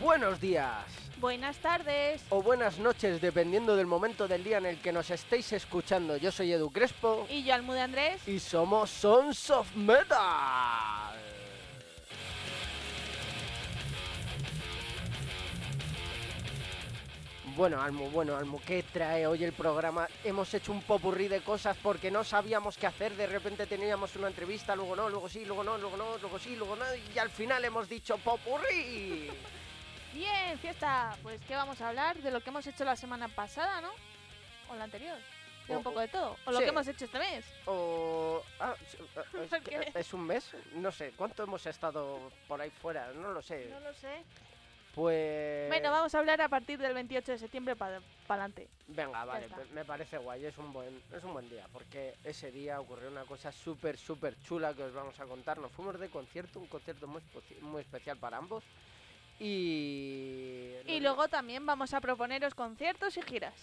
Buenos días Buenas tardes. o buenas noches, dependiendo del momento del día en el que nos estéis escuchando. Yo soy Edu Crespo Y yo, Almude Andrés. y somos Sons of Metal. Bueno, Almu, bueno, Almu, ¿qué trae hoy el programa? Hemos hecho un popurrí de cosas porque no sabíamos qué hacer. De repente teníamos una entrevista, luego no, luego sí, luego no, luego no, luego sí, luego no. Y al final hemos dicho popurrí. Bien, fiesta. Pues, ¿qué vamos a hablar? De lo que hemos hecho la semana pasada, ¿no? O la anterior. De O- un poco de todo. O lo sí. que hemos hecho este mes. O... ah, es, ¿Por que- qué? ¿Es un mes? No sé. ¿Cuánto hemos estado por ahí fuera? No lo sé. No lo sé. Pues... Bueno, vamos a hablar a partir del 28 de septiembre para adelante. Venga, vale, me- parece guay, es un buen, es un buen día, porque ese día ocurrió una cosa súper, súper chula que os vamos a contar. Nos fuimos de concierto, un concierto muy, muy especial para ambos. Y... Y luego también vamos a proponeros conciertos y giras.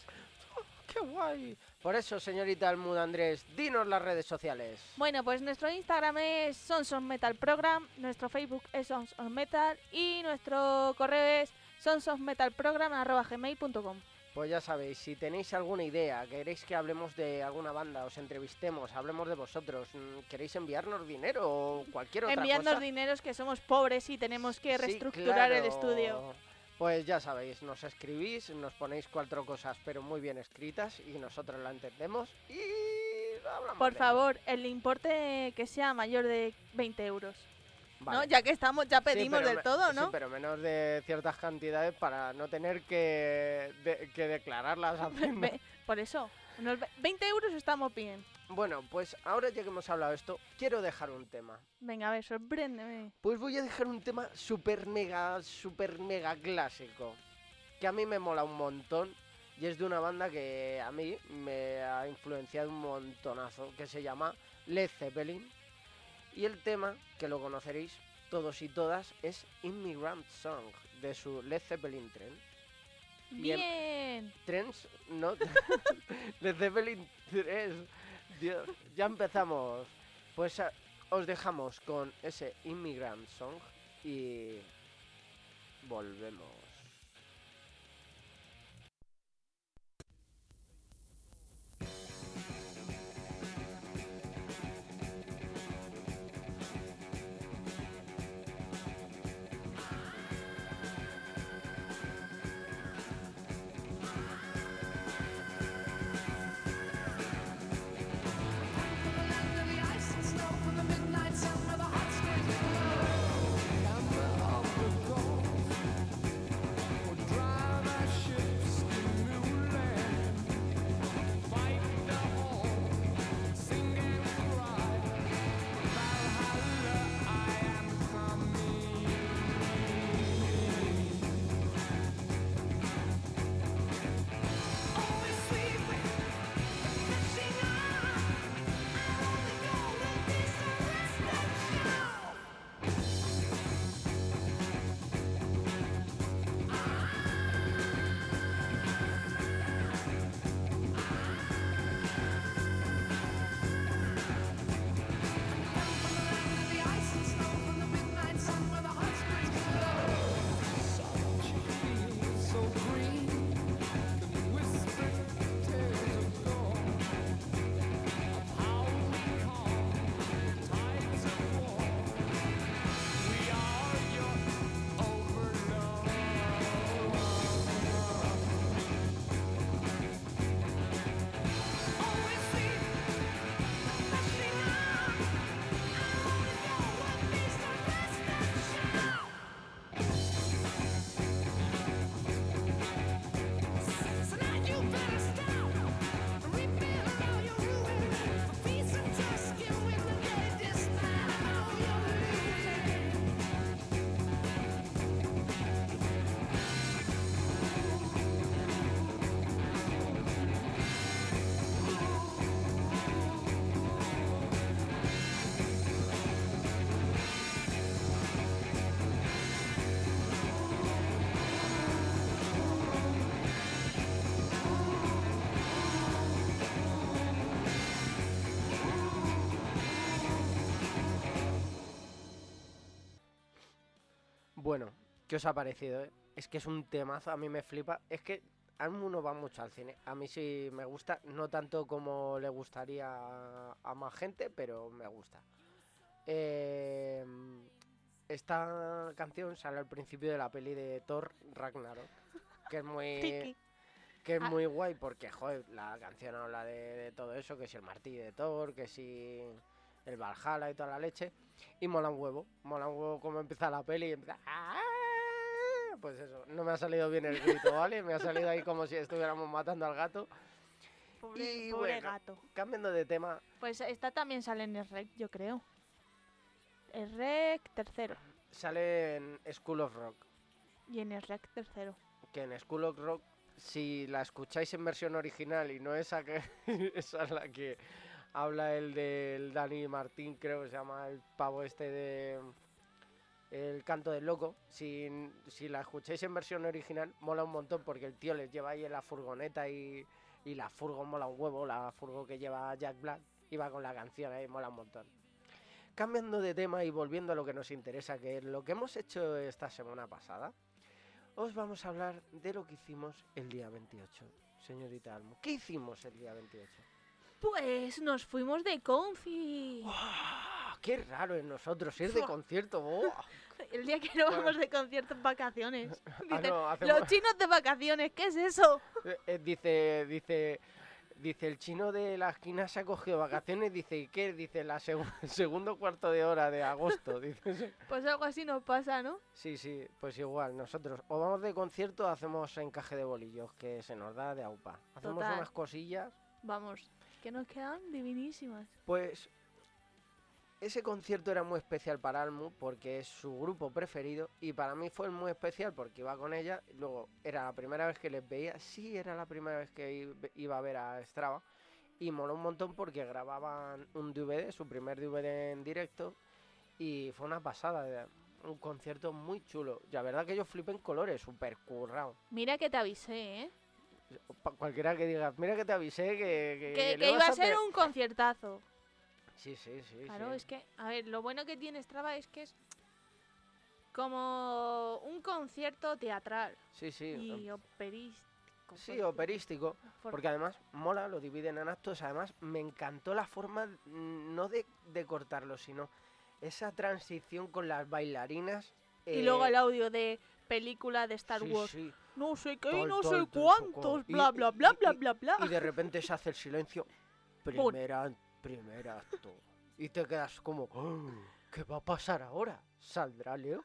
¡Qué guay! Por eso, señorita Almuda Andrés, dinos las redes sociales. Bueno, pues nuestro Instagram es Sons of Metal Program, nuestro Facebook es Sons of Metal y nuestro correo es sonsofmetalprogram.gmail.com Pues ya sabéis, si tenéis alguna idea, queréis que hablemos de alguna banda, os entrevistemos, hablemos de vosotros, mm, queréis enviarnos dinero o cualquier otra Enviadnos cosa. dineros que somos pobres y tenemos que Sí, reestructurar el estudio. Pues ya sabéis, nos escribís, nos ponéis cuatro cosas, pero muy bien escritas y nosotros la entendemos y hablamos. Por favor, el importe que sea mayor de 20 euros. ¿No? Ya que estamos, ya Sí, pedimos del me- todo, sí, ¿no? pero menos de ciertas cantidades para no tener que, de- que declararlas a Por eso, unos ve- 20 euros estamos bien. Bueno, pues ahora ya que hemos hablado de esto, quiero dejar un tema. Venga, a ver, sorpréndeme. Pues voy a dejar un tema súper mega, súper mega clásico. Que a mí me mola un montón. Y es de una banda que a mí me ha influenciado un montonazo. Que se llama Led Zeppelin. Y el tema, que lo conoceréis todos y todas, es Immigrant Song. De su Led Zeppelin Tren. Bien. Bien. Trends, no. Led Zeppelin 3. Dios, ya empezamos. Pues ah, os dejamos con ese Immigrant Song y volvemos. ¿Qué os ha parecido? eh? Es que es un temazo, a mí me flipa. Es que Almu no va mucho al cine. A mí sí me gusta, no tanto como le gustaría a, a más gente, pero me gusta. Eh, esta canción sale al principio de la peli de Thor Ragnarok, que es muy que es Ah. muy guay porque, joder, la canción habla de, de todo eso, que si el martillo de Thor, que si el Valhalla y toda la leche, y mola un huevo, mola un huevo como empieza la peli y empieza... "Ah". Pues eso, no me ha salido bien el grito, ¿vale? Me ha salido ahí como si estuviéramos matando al gato. Pobre, Y pobre bueno. gato. Cambiando de tema, Pues esta también sale en el rec, yo creo. El rec tercero. sale en School of Rock, Y en el rec tercero. que en School of Rock, si la escucháis en versión original y no esa que esa es la que habla el del Dani Martín, creo que se llama el pavo este de El canto del loco, si, si la escucháis en versión original, mola un montón porque el tío les lleva ahí en la furgoneta y, y la furgo mola un huevo, la furgo que lleva Jack Black, y va con la canción ahí, mola un montón. Cambiando de tema y volviendo a lo que nos interesa, que es lo que hemos hecho esta semana pasada, os vamos a hablar de lo que hicimos el día 28, señorita Almo. ¿Qué hicimos el día 28? Pues nos fuimos de confi. ¡Qué raro en nosotros ir de concierto! El día que no vamos de concierto en vacaciones. Ah, Dice, no, hacemos- Los chinos de vacaciones, ¿qué es eso? Eh, eh, dice, dice, dice, el chino de la esquina se ha cogido vacaciones, dice, ¿y qué? Dice, la el segundo cuarto de hora de agosto, dice. Pues algo así nos pasa, ¿no? Sí, sí, pues igual, nosotros o vamos de concierto o hacemos encaje de bolillos, que se nos da de aupa. Hacemos Total. unas cosillas, Vamos, que nos quedan divinísimas. pues ese concierto era muy especial para Almu porque es su grupo preferido y para mí fue muy especial porque iba con ella, luego era la primera vez que les veía, sí era la primera vez que iba a ver a Strava y moló un montón porque grababan un DVD, su primer DVD en directo y fue una pasada, un concierto muy chulo. La verdad que yo flipé en colores, súper currado. Mira que te avisé, ¿eh? Cualquiera que diga, mira que te avisé que... Que, iba a ser pe-". un conciertazo. Sí, sí, sí. Claro, sí. es que, a ver, lo bueno que tiene Strava es que es como un concierto teatral Sí, sí. y operístico. Sí, operístico. por- Porque además mola, lo dividen en actos. Además, me encantó la forma, mm, no de, de cortarlo, sino esa transición con las bailarinas. Y luego eh, el audio de película de Star sí, Wars. sí, No sé qué, Tal, no sé cuántos, bla, bla, bla, y- bla, bla, bla. Y de repente se hace el silencio. Primer, an- primer acto. Y te quedas como, "Oh, ¿qué va a pasar ahora? ¿Saldrá Leo?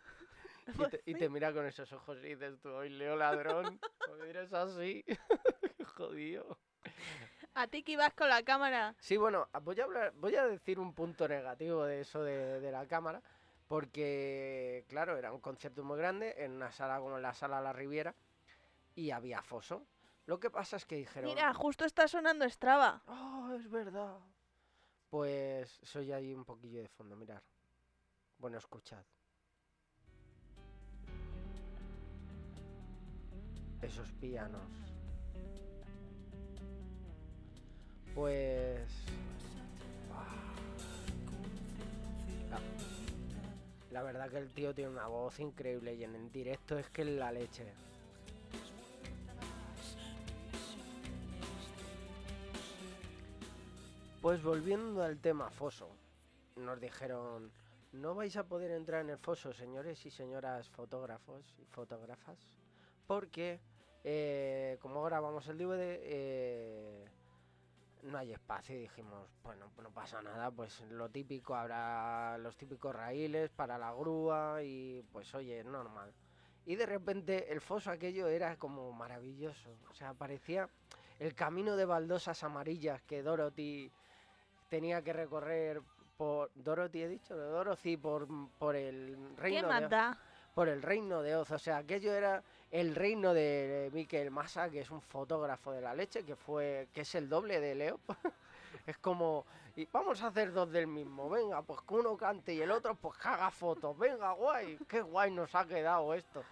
Y te, y te mira con esos ojos y dices tú, hoy Leo ladrón, eres así. Jodido. A ti que ibas con la cámara. Sí, bueno, voy a hablar, voy a decir un punto negativo de eso de, de la cámara, porque, claro, era un concierto muy grande, en una sala como la sala La Riviera, y había foso. Lo que pasa es que dijeron, Mira, justo está sonando Strava. ¡Oh, es verdad! Pues soy ahí un poquillo de fondo, mirar. Bueno, escuchad. Esos pianos. Pues... ah. La, verdad que el tío tiene una voz increíble y en directo es que es la leche. Pues volviendo al tema foso, nos dijeron, no vais a poder entrar en el foso, señores y señoras fotógrafos y fotógrafas, porque eh, como grabamos el DVD, eh, no hay espacio y dijimos, bueno, no pasa nada, pues lo típico, habrá los típicos raíles para la grúa y pues oye, normal. Y de repente el foso aquello era como maravilloso, o sea, parecía el camino de baldosas amarillas que Dorothy tenía que recorrer por Dorothy he dicho Dorothy por, por el ¿Qué reino de, da? por el reino de Oz. O sea aquello era el reino de Mikel Massa que es un fotógrafo de la leche que fue que es el doble de Leo. Es como y vamos a hacer dos del mismo. Venga pues que uno cante y el otro pues que haga fotos. Venga guay qué guay nos ha quedado esto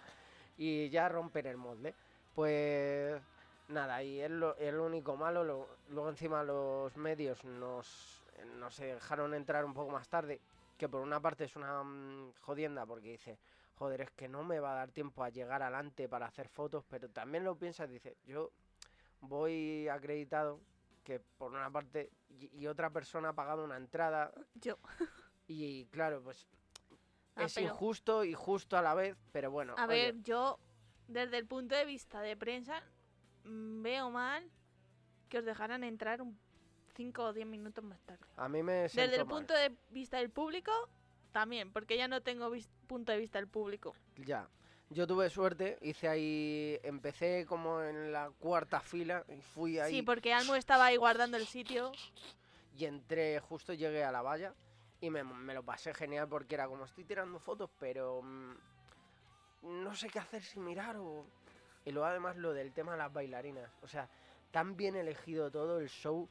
y ya romper el molde. Pues Nada, y es lo, es lo único malo. lo- luego encima los medios nos, nos dejaron entrar un poco más tarde, que por una parte es una mm, jodienda porque dice, joder, es que no me va a dar tiempo a llegar adelante para hacer fotos, pero también lo piensas, dices, yo voy acreditado que por una parte y, y otra persona ha pagado una entrada Yo. y claro, pues Ah, es pero- injusto y justo a la vez, pero bueno. A oye, ver, yo, desde el punto de vista de prensa, veo mal que os dejaran entrar un 5 o 10 minutos más tarde. a mí me Desde el mal. punto de vista del público, también, porque ya no tengo punto de vista del público. Ya. Yo tuve suerte, hice ahí, empecé como en la cuarta fila y fui ahí Sí, porque Almu estaba ahí guardando el sitio. y entré, justo llegué a la valla y me, me lo pasé genial porque era como estoy tirando fotos, pero mm, no sé qué hacer sin mirar o... Y luego además lo del tema de las bailarinas, o sea, tan bien elegido todo el show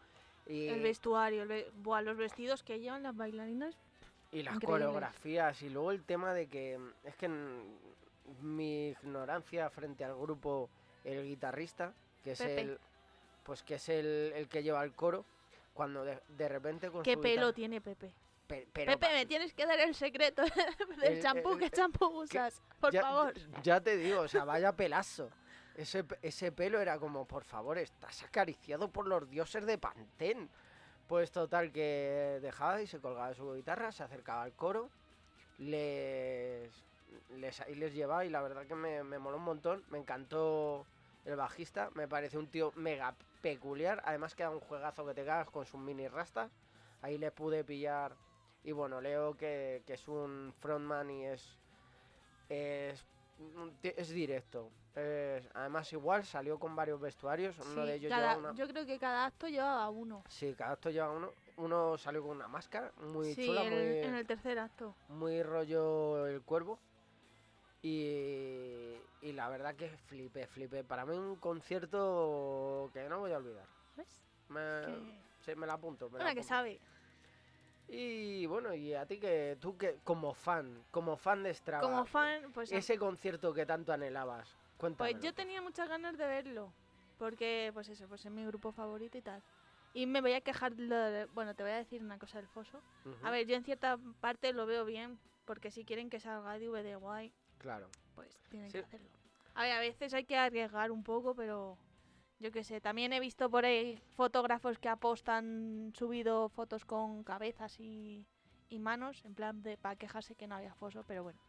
y, El vestuario, el ve- buah, los vestidos que llevan las bailarinas. y las increíbles. coreografías y luego el tema de que es que mi ignorancia frente al grupo, el guitarrista, que es Pepe. el... Pues que es el, el que lleva el coro, cuando de, de repente con ¿Qué su pelo guitarra- tiene Pepe? pe- pero Pepe, me tienes que dar el secreto del El- champú. ¿Qué champú usas? Por ya, favor. Ya te digo, o sea, vaya pelazo. Ese, ese pelo era como, por favor, estás acariciado por los dioses de Pantén. Pues total, que dejaba y se colgaba su guitarra, se acercaba al coro, les, les, ahí les llevaba y la verdad que me, me moló un montón. Me encantó el bajista, me parece un tío mega peculiar. Además queda un juegazo que te cagas con sus mini rastas. Ahí le pude pillar. Y bueno, Leo que, que es un frontman y es es, es directo. Es- además, igual salió con varios vestuarios. Uno Sí, de ellos cada- lleva una. Yo creo que cada acto llevaba uno. Sí, cada acto lleva uno. Uno salió con una máscara muy sí, chula, el- muy, en el tercer acto. muy rollo el cuervo. Y, y la verdad que flipé, flipé. Para mí, un concierto que no voy a olvidar. ¿Ves? Me, sí, me la apunto. me la que sabe. Y bueno, y a ti que tú que como fan, como fan de Strava, Como fan, pues, ese concierto que tanto anhelabas, pues yo tenía muchas ganas de verlo. Porque, pues eso, pues es mi grupo favorito y tal. Y me voy a quejar, de- bueno, te voy a decir una cosa del foso. A ver, yo en cierta parte lo veo bien, porque si quieren que salga DVD guay, Claro. pues tienen Sí. que hacerlo. A ver, a veces hay que arriesgar un poco, pero yo qué sé. También he visto por ahí fotógrafos que apostan subido fotos con cabezas y, y manos, en plan de para quejarse que no había foso, pero bueno,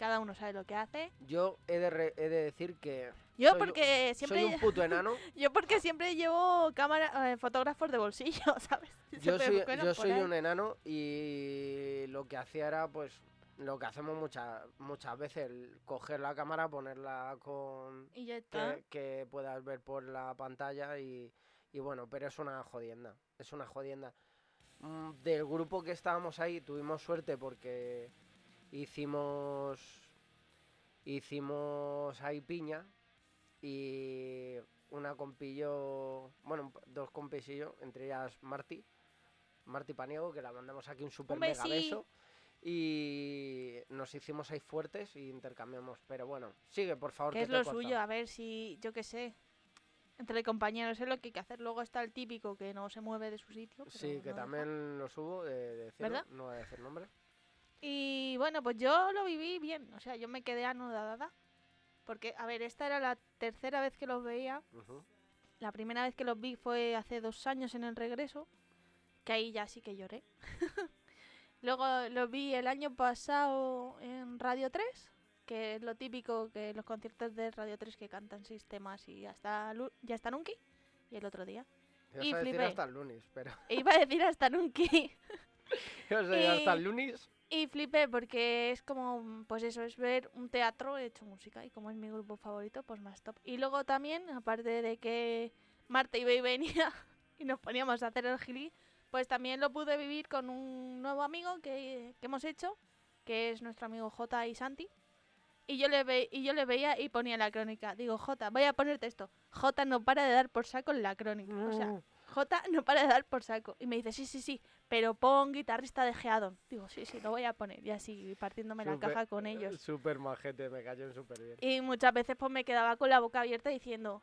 cada uno sabe lo que hace. Yo he de, re- he de decir que Yo Soy- porque siempre soy un puto enano. yo porque siempre llevo cámara eh, fotógrafos de bolsillo, ¿sabes? yo soy, yo soy un enano y lo que hacía era pues lo que hacemos muchas muchas veces, el coger la cámara, ponerla con y ya está. que, que puedas ver por la pantalla y, y bueno, pero es una jodienda, es una jodienda. Mm, Del grupo que estábamos ahí tuvimos suerte porque hicimos hicimos ahí piña y una compillo, bueno, dos compis y yo, entre ellas Marti, Marti Paniego, que la mandamos aquí un super mega beso. Y nos hicimos ahí fuertes y intercambiamos. Pero bueno, sigue, por favor. que que es te lo suyo, a ver si, yo qué sé, entre compañeros es lo que hay que hacer. Luego está el típico que no se mueve de su sitio. pero Sí, que no deja. también lo subo de, de decirlo, ¿Verdad? no voy a decir nombre. Y bueno, pues yo lo viví bien, o sea, yo me quedé anudada. Porque, a ver, esta era la tercera vez que los veía. La primera vez que los vi fue hace dos años en el regreso, que ahí ya sí que lloré. Luego los vi el año pasado en Radio 3, que es lo típico que los conciertos de Radio 3 que cantan seis temas y Lu- ya está Nunki. Y el otro día. Ibas Y a decir flipé. hasta el lunes, pero. Iba a decir hasta Nunki. A decir hasta el lunes. Y flipé porque es como, pues eso, es ver un teatro hecho música. Y como es mi grupo favorito, pues más top. Y luego también, aparte de que Marta iba y venía y nos poníamos a hacer el gili, pues también lo pude vivir con un nuevo amigo que, que hemos hecho, que es nuestro amigo J y Santi. Y yo, le ve, y yo le veía y ponía la crónica. Digo, J, voy a ponerte esto. J no para de dar por saco en la crónica. O sea, Mm, J no para de dar por saco. Y me dice, sí, sí, sí, pero pon guitarrista de Geadon. Digo, sí, sí, lo voy a poner. Y así, partiéndome la Súper- caja con ellos. Súper majete, me cayó súper bien. Y muchas veces pues me quedaba con la boca abierta diciendo,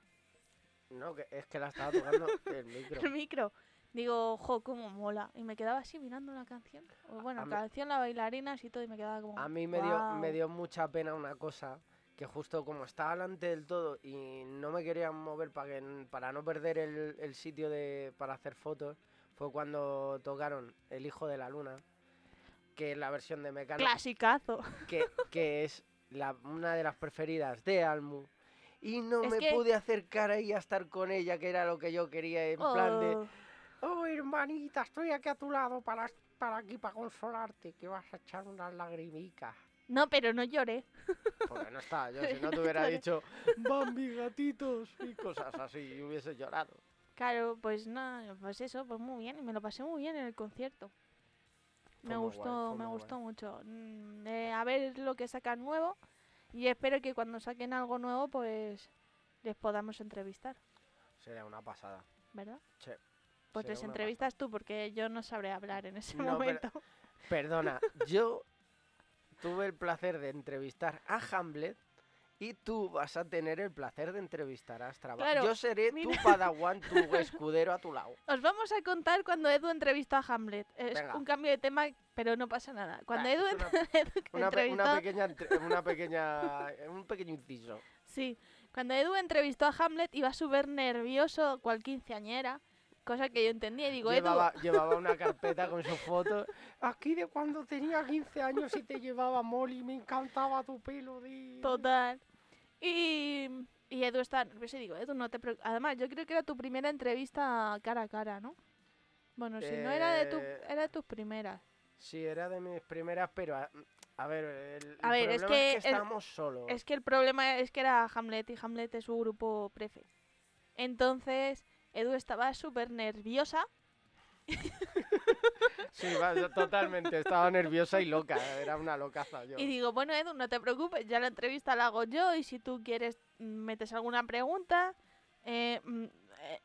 No, que es que la estaba tocando el micro. el micro. digo, jo, cómo mola. Y me quedaba así mirando la canción. O bueno, la canción, la bailarina, así todo, y me quedaba como. A mí me dio, me dio mucha pena una cosa, que justo como estaba delante del todo y no me quería mover para, que, para no perder el, el sitio de, para hacer fotos, fue cuando tocaron El Hijo de la Luna, que es la versión de Mecano, Clasicazo. que, que es la, una de las preferidas de Almu. Y no Es me que- pude acercar ahí a estar con ella, que era lo que yo quería, en plan de... Oh, Oh, hermanita, estoy aquí a tu lado para, para aquí, para consolarte, que vas a echar unas lagrimicas. No, pero no lloré. Porque no está, yo si no te hubiera dicho Bambi, gatitos y cosas así, y hubiese llorado. Claro, pues nada, pues eso, pues muy bien. Y me lo pasé muy bien en el concierto. Fue Me gustó, guay, me gustó mucho. Mm, eh, a ver lo que sacan nuevo. Y espero que cuando saquen algo nuevo, pues les podamos entrevistar, Sería una pasada. ¿verdad? Sí, Pues les entrevistas tú, porque yo no sabré hablar en ese No, momento. Perdona, yo tuve el placer de entrevistar a Hamlet y tú vas a tener el placer de entrevistar a. Claro, yo seré mira. tu padawan, tu escudero a tu lado. Os vamos a contar cuando Edu entrevistó a Hamlet. Es Venga. un cambio de tema, pero no pasa nada. Cuando Ah, Edu, una- Edu Una, entrevistó, una pequeña, entre- una pequeña, un pequeño inciso. sí, cuando Edu entrevistó a Hamlet iba súper nervioso, cual quinceañera, cosa que yo entendía y digo, Llevaba, llevaba una carpeta con sus fotos. Aquí de cuando tenía 15 años y te llevaba Molly, me encantaba tu pelo de... Edu, total. Y, y Edu está nervioso y digo, Edu, no te preocupes. Además, yo creo que era tu primera entrevista cara a cara, ¿no? Bueno, si no era de tu, Eh, era de tus primeras. Sí, era de mis primeras, pero a, a ver, el, A el ver, es problema que es que el- estábamos solos. Es que el problema es que era Hamlet y Hamlet es su grupo prefe. Entonces, Edu estaba súper nerviosa. Sí, totalmente, estaba nerviosa y loca, era una locaza yo. Y digo, bueno, Edu, no te preocupes, ya la entrevista la hago yo y si tú quieres mm, metes alguna pregunta. Eh, mm, eh,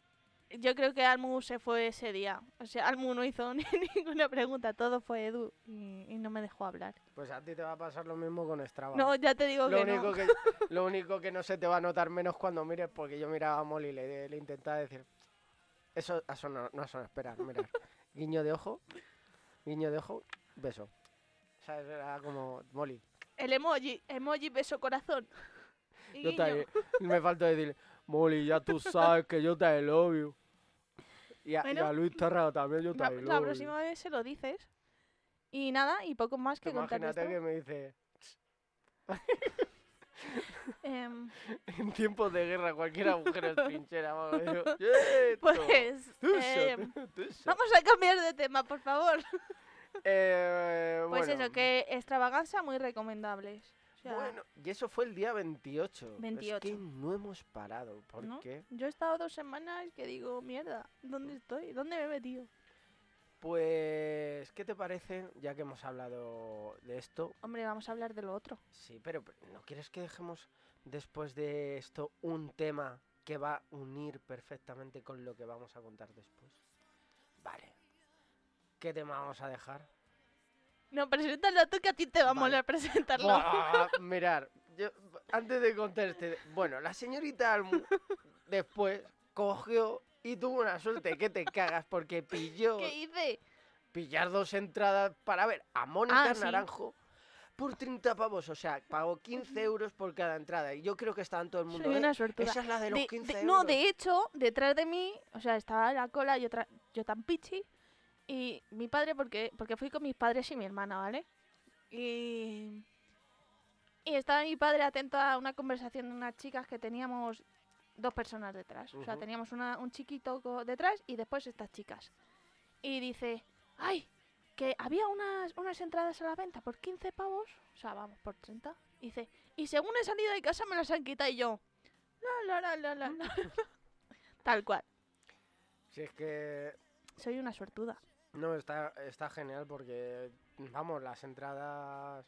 yo creo que Almu se fue ese día. O sea, Almu no hizo ni ninguna pregunta, todo fue Edu y, y no me dejó hablar. Pues a ti te va a pasar lo mismo con Strava. No, ya te digo lo, que único no. que, lo único que no se te va a notar menos cuando mires, porque yo miraba a Molly y le, le intentaba decir, eso, eso no, no esperar, mirar. Guiño de ojo, guiño de ojo, beso. ¿Sabes? Era como, Molly, El emoji, emoji beso corazón. Y yo guiño. te, me falta decirle, Molly, ya tú sabes que yo te love you. Y a, y Bueno, a Luis Terra también yo te La, love la próxima vez se lo dices. Y nada, y poco más que contar Imagínate que me dice, Em, en tiempos de guerra cualquier mujer es trinchera. vamos, y yo, "Yeto, pues em, tuso". vamos a cambiar de tema, por favor. Eh, Pues bueno, eso, que extravaganza muy recomendables. O sea, Bueno, y eso fue el día 28. Es 28. que no hemos parado. ¿Por ¿no? qué? Yo he estado dos semanas que digo, mierda, ¿dónde estoy? ¿Dónde me he metido? Pues, ¿qué te parece? Ya que hemos hablado de esto. Hombre, vamos a hablar de lo otro. Sí, pero ¿no quieres que dejemos después de esto un tema que va a unir perfectamente con lo que vamos a contar después? Vale. ¿Qué tema vamos a dejar? No, preséntalo tú que a ti te va a molar presentarlo. Buah, mirar, yo, antes de contar este... Bueno, la señorita Almu después cogió y tuvo una suerte que te cagas porque pilló... ¿Qué hice? pillar dos entradas para ver a Mónica Ah, sí. Naranjo por 30 pavos. O sea, pagó 15 euros por cada entrada. Y yo creo que estaba en todo el mundo. Soy "Eh, una suertuda. Esa es la de los De- 15 de- euros. no, de hecho, detrás de mí, o sea, estaba la cola, yo, tra- yo tan pichi, y mi padre, porque, porque fui con mis padres y mi hermana, ¿vale? Y, y estaba mi padre atento a una conversación de unas chicas que teníamos dos personas detrás. O sea, teníamos una- un chiquito detrás y después estas chicas. Y dice, ¡ay! Que había unas, unas entradas a la venta por 15 pavos, o sea, vamos, por 30. Y dice, y según he salido de casa me las han quitado y yo, la, la, la, la, la, la". Tal cual. Si es que. Soy una suertuda. No, está, está genial porque. Vamos, las entradas.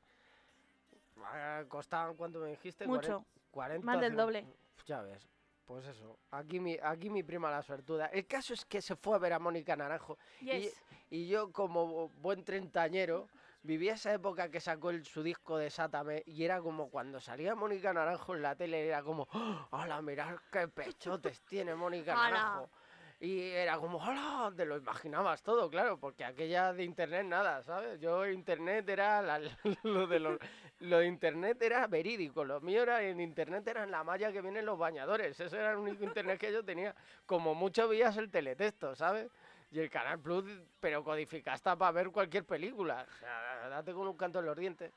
ah, Costaban, ¿cuánto me dijiste? Mucho. 40 Más del doble. Ya ves. Pues eso. Aquí mi, aquí mi prima la suertuda. El caso es que se fue a ver a Mónica Naranjo. Yes. Y yo, como buen treintañero, viví esa época que sacó el, su disco de Sátame y era como cuando salía Mónica Naranjo en la tele, era como, ¡Hala, mirad qué pechotes tiene Mónica. Naranjo! Y era como, ¡hola! Te lo imaginabas todo, claro, porque aquella de internet nada, ¿sabes? Yo internet era la- lo de los- lo de internet era verídico, lo mío era en internet era en la malla que vienen los bañadores, ese era el único internet que yo tenía. Como mucho veías el teletexto, ¿sabes? Y el Canal Plus, pero codificaste para ver cualquier película. O sea, date con un canto en los dientes.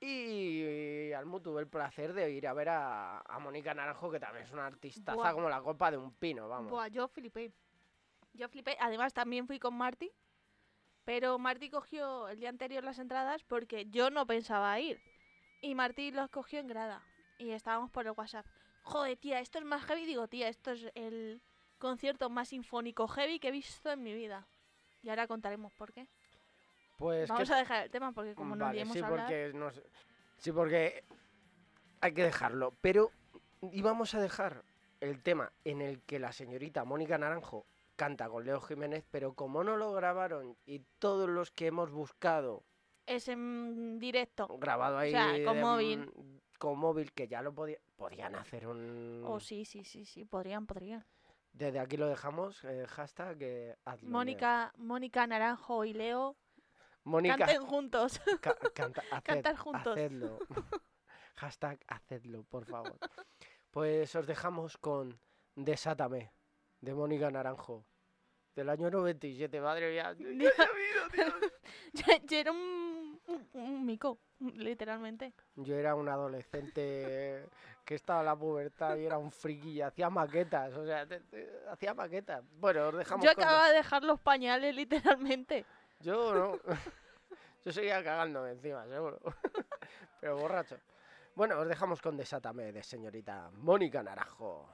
Y, Almu tuve el placer de ir a ver a, a Mónica Naranjo, que también es una artistaza Buah. como la copa de un pino, vamos. Buah, yo flipé. Yo flipé. Además, también fui con Marty. Pero Marty cogió el día anterior las entradas porque yo no pensaba ir. Y Marty los cogió en grada. Y estábamos por el WhatsApp. Joder, tía, esto es más heavy. Digo, tía, esto es el concierto más sinfónico heavy que he visto en mi vida. Y ahora contaremos por qué. Pues Vamos que a dejar el tema porque como no Vale, sí, a hablar... porque sí, porque hay que dejarlo. Pero íbamos a dejar el tema en el que la señorita Mónica Naranjo canta con Leo Jiménez, pero como no lo grabaron y todos los que hemos buscado Es en directo. grabado ahí sea, con de- móvil. con móvil que ya lo podía, podían hacer un Oh, sí, sí, sí, sí. Podrían, podrían. desde aquí lo dejamos eh, hashtag eh, hazlo, Leo. Mónica, Mónica Naranjo y Leo Mónica canten juntos. Ca- canta- haced- Cantar juntos. Hacedlo. Hashtag hacedlo, por favor. Pues os dejamos con Desátame, de Mónica Naranjo. Del año 97, madre mía. yo, yo era un, un, un mico, literalmente. Yo era un adolescente que estaba en la pubertad y era un friki y hacía maquetas. O sea, te- te- hacía maquetas. Bueno, os dejamos Yo con... acababa de dejar los pañales, literalmente. Yo no. Yo seguía cagándome encima, seguro. Pero borracho. Bueno, os dejamos con Desátame de señorita Mónica Naranjo.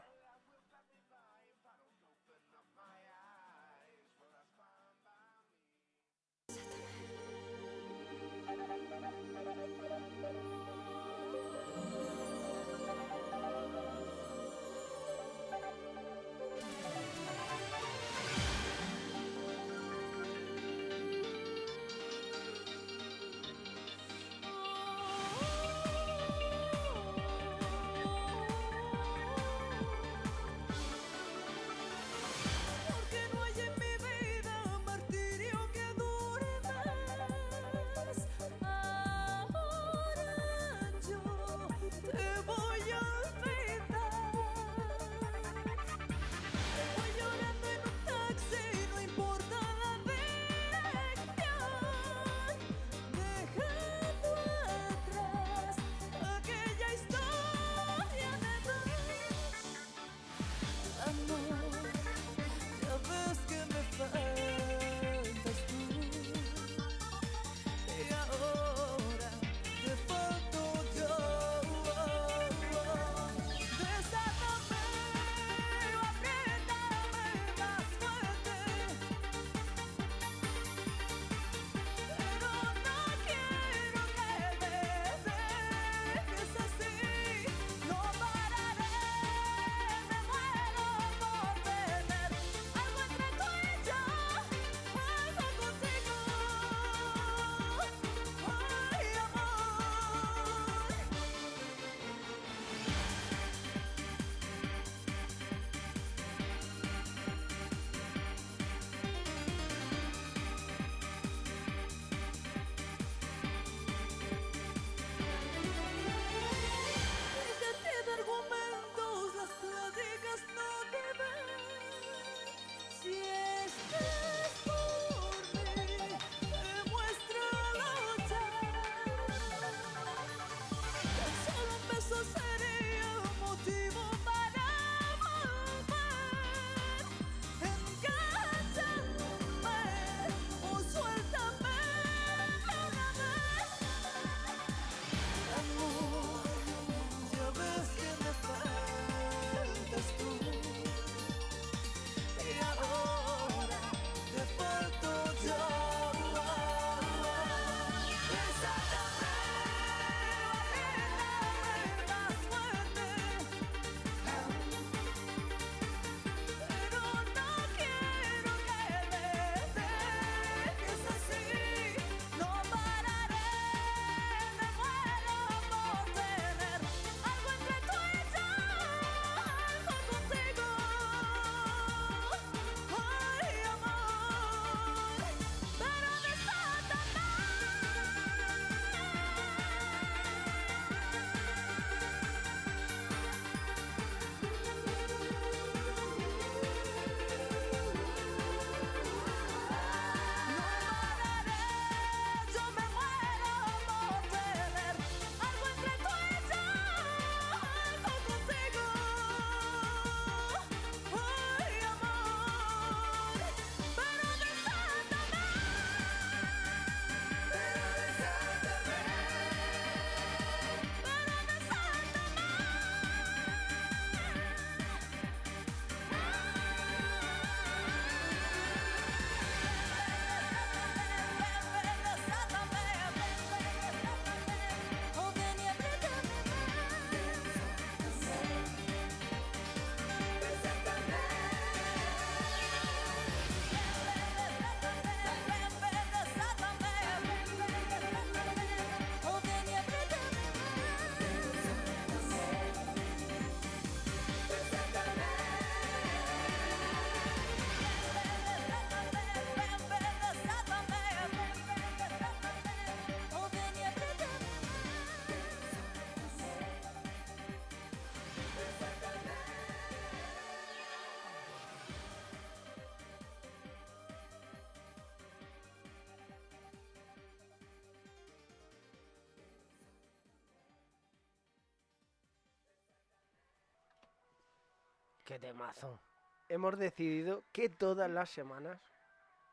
Qué temazo. Hemos decidido que todas las semanas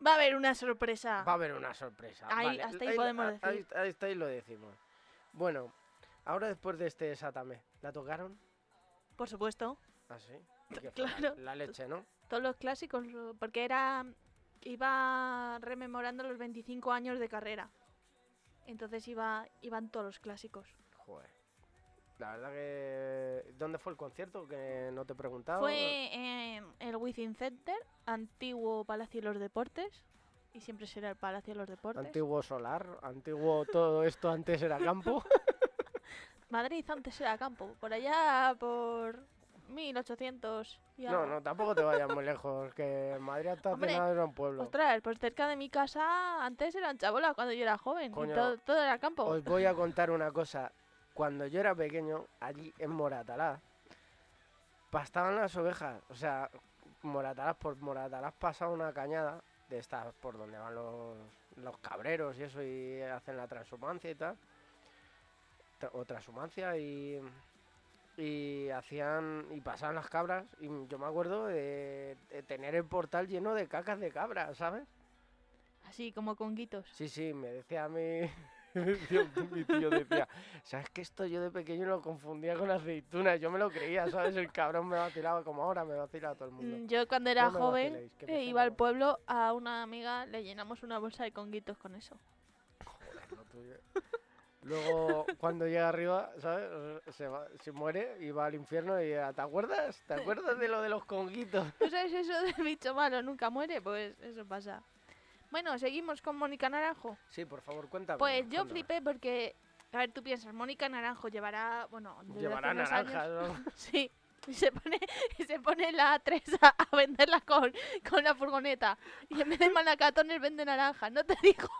Va a haber una sorpresa. va a haber una sorpresa. Ahí- Vale, hasta ahí podemos ahí- decir. Ahí, está y lo decimos. Bueno, ahora después de este Sátame, ¿la tocaron? Por supuesto. ¿Ah, sí? ¿Y qué fue? La- Claro. La leche, ¿no? Todos los clásicos. Porque era. Iba rememorando los 25 años de carrera. Entonces iba, iban todos los clásicos. Joder. La verdad que... ¿Dónde fue el concierto? Que no te he preguntado. Fue en el Within Center, antiguo Palacio de los Deportes. Y siempre será el Palacio de los Deportes. Antiguo solar, antiguo todo esto antes era campo. Madrid antes era campo. Por allá, por 1800. y No, no, tampoco te vayas muy lejos, que Madrid hasta hace nada era un pueblo. Ostras, pues cerca de mi casa antes eran chabolas cuando yo era joven. Coño, y todo, todo era campo. Os voy a contar una cosa. Cuando yo era pequeño, allí en Moratalá, pastaban las ovejas. O sea, Moratalá, por Moratalá pasaba una cañada de estas por donde van los, los cabreros y eso y hacen la transhumancia y tal. Tra- O transhumancia y, y hacían y pasaban las cabras y yo me acuerdo de, de tener el portal lleno de cacas de cabra, ¿sabes? Así como conguitos. Sí, sí, me decía a mí, mi tío decía, ¿sabes que esto yo de pequeño lo confundía con aceitunas? Yo me lo creía, ¿sabes? El cabrón me vacilaba como ahora me vacila a todo el mundo. Mm, Yo cuando era No joven vaciléis, eh, iba al pueblo a una amiga, le llenamos una bolsa de conguitos con eso. Joder, lo tuyo. Luego, cuando llega arriba, ¿sabes? Se, va- se muere y va al infierno y ¿te acuerdas? ¿Te acuerdas de lo de los conguitos? ¿Tú sabes eso del bicho malo nunca muere? Pues eso pasa. Bueno, seguimos con Mónica Naranjo. Sí, por favor, cuéntame. Pues yo cuéntame. flipé porque, a ver, tú piensas, Mónica Naranjo llevará, bueno, desde Llevará hace unos naranjas, años- ¿no? Sí, y se pone, y se pone la A3 a, a venderla con, con la furgoneta. Y en vez de malacatones vende naranja, no te digo.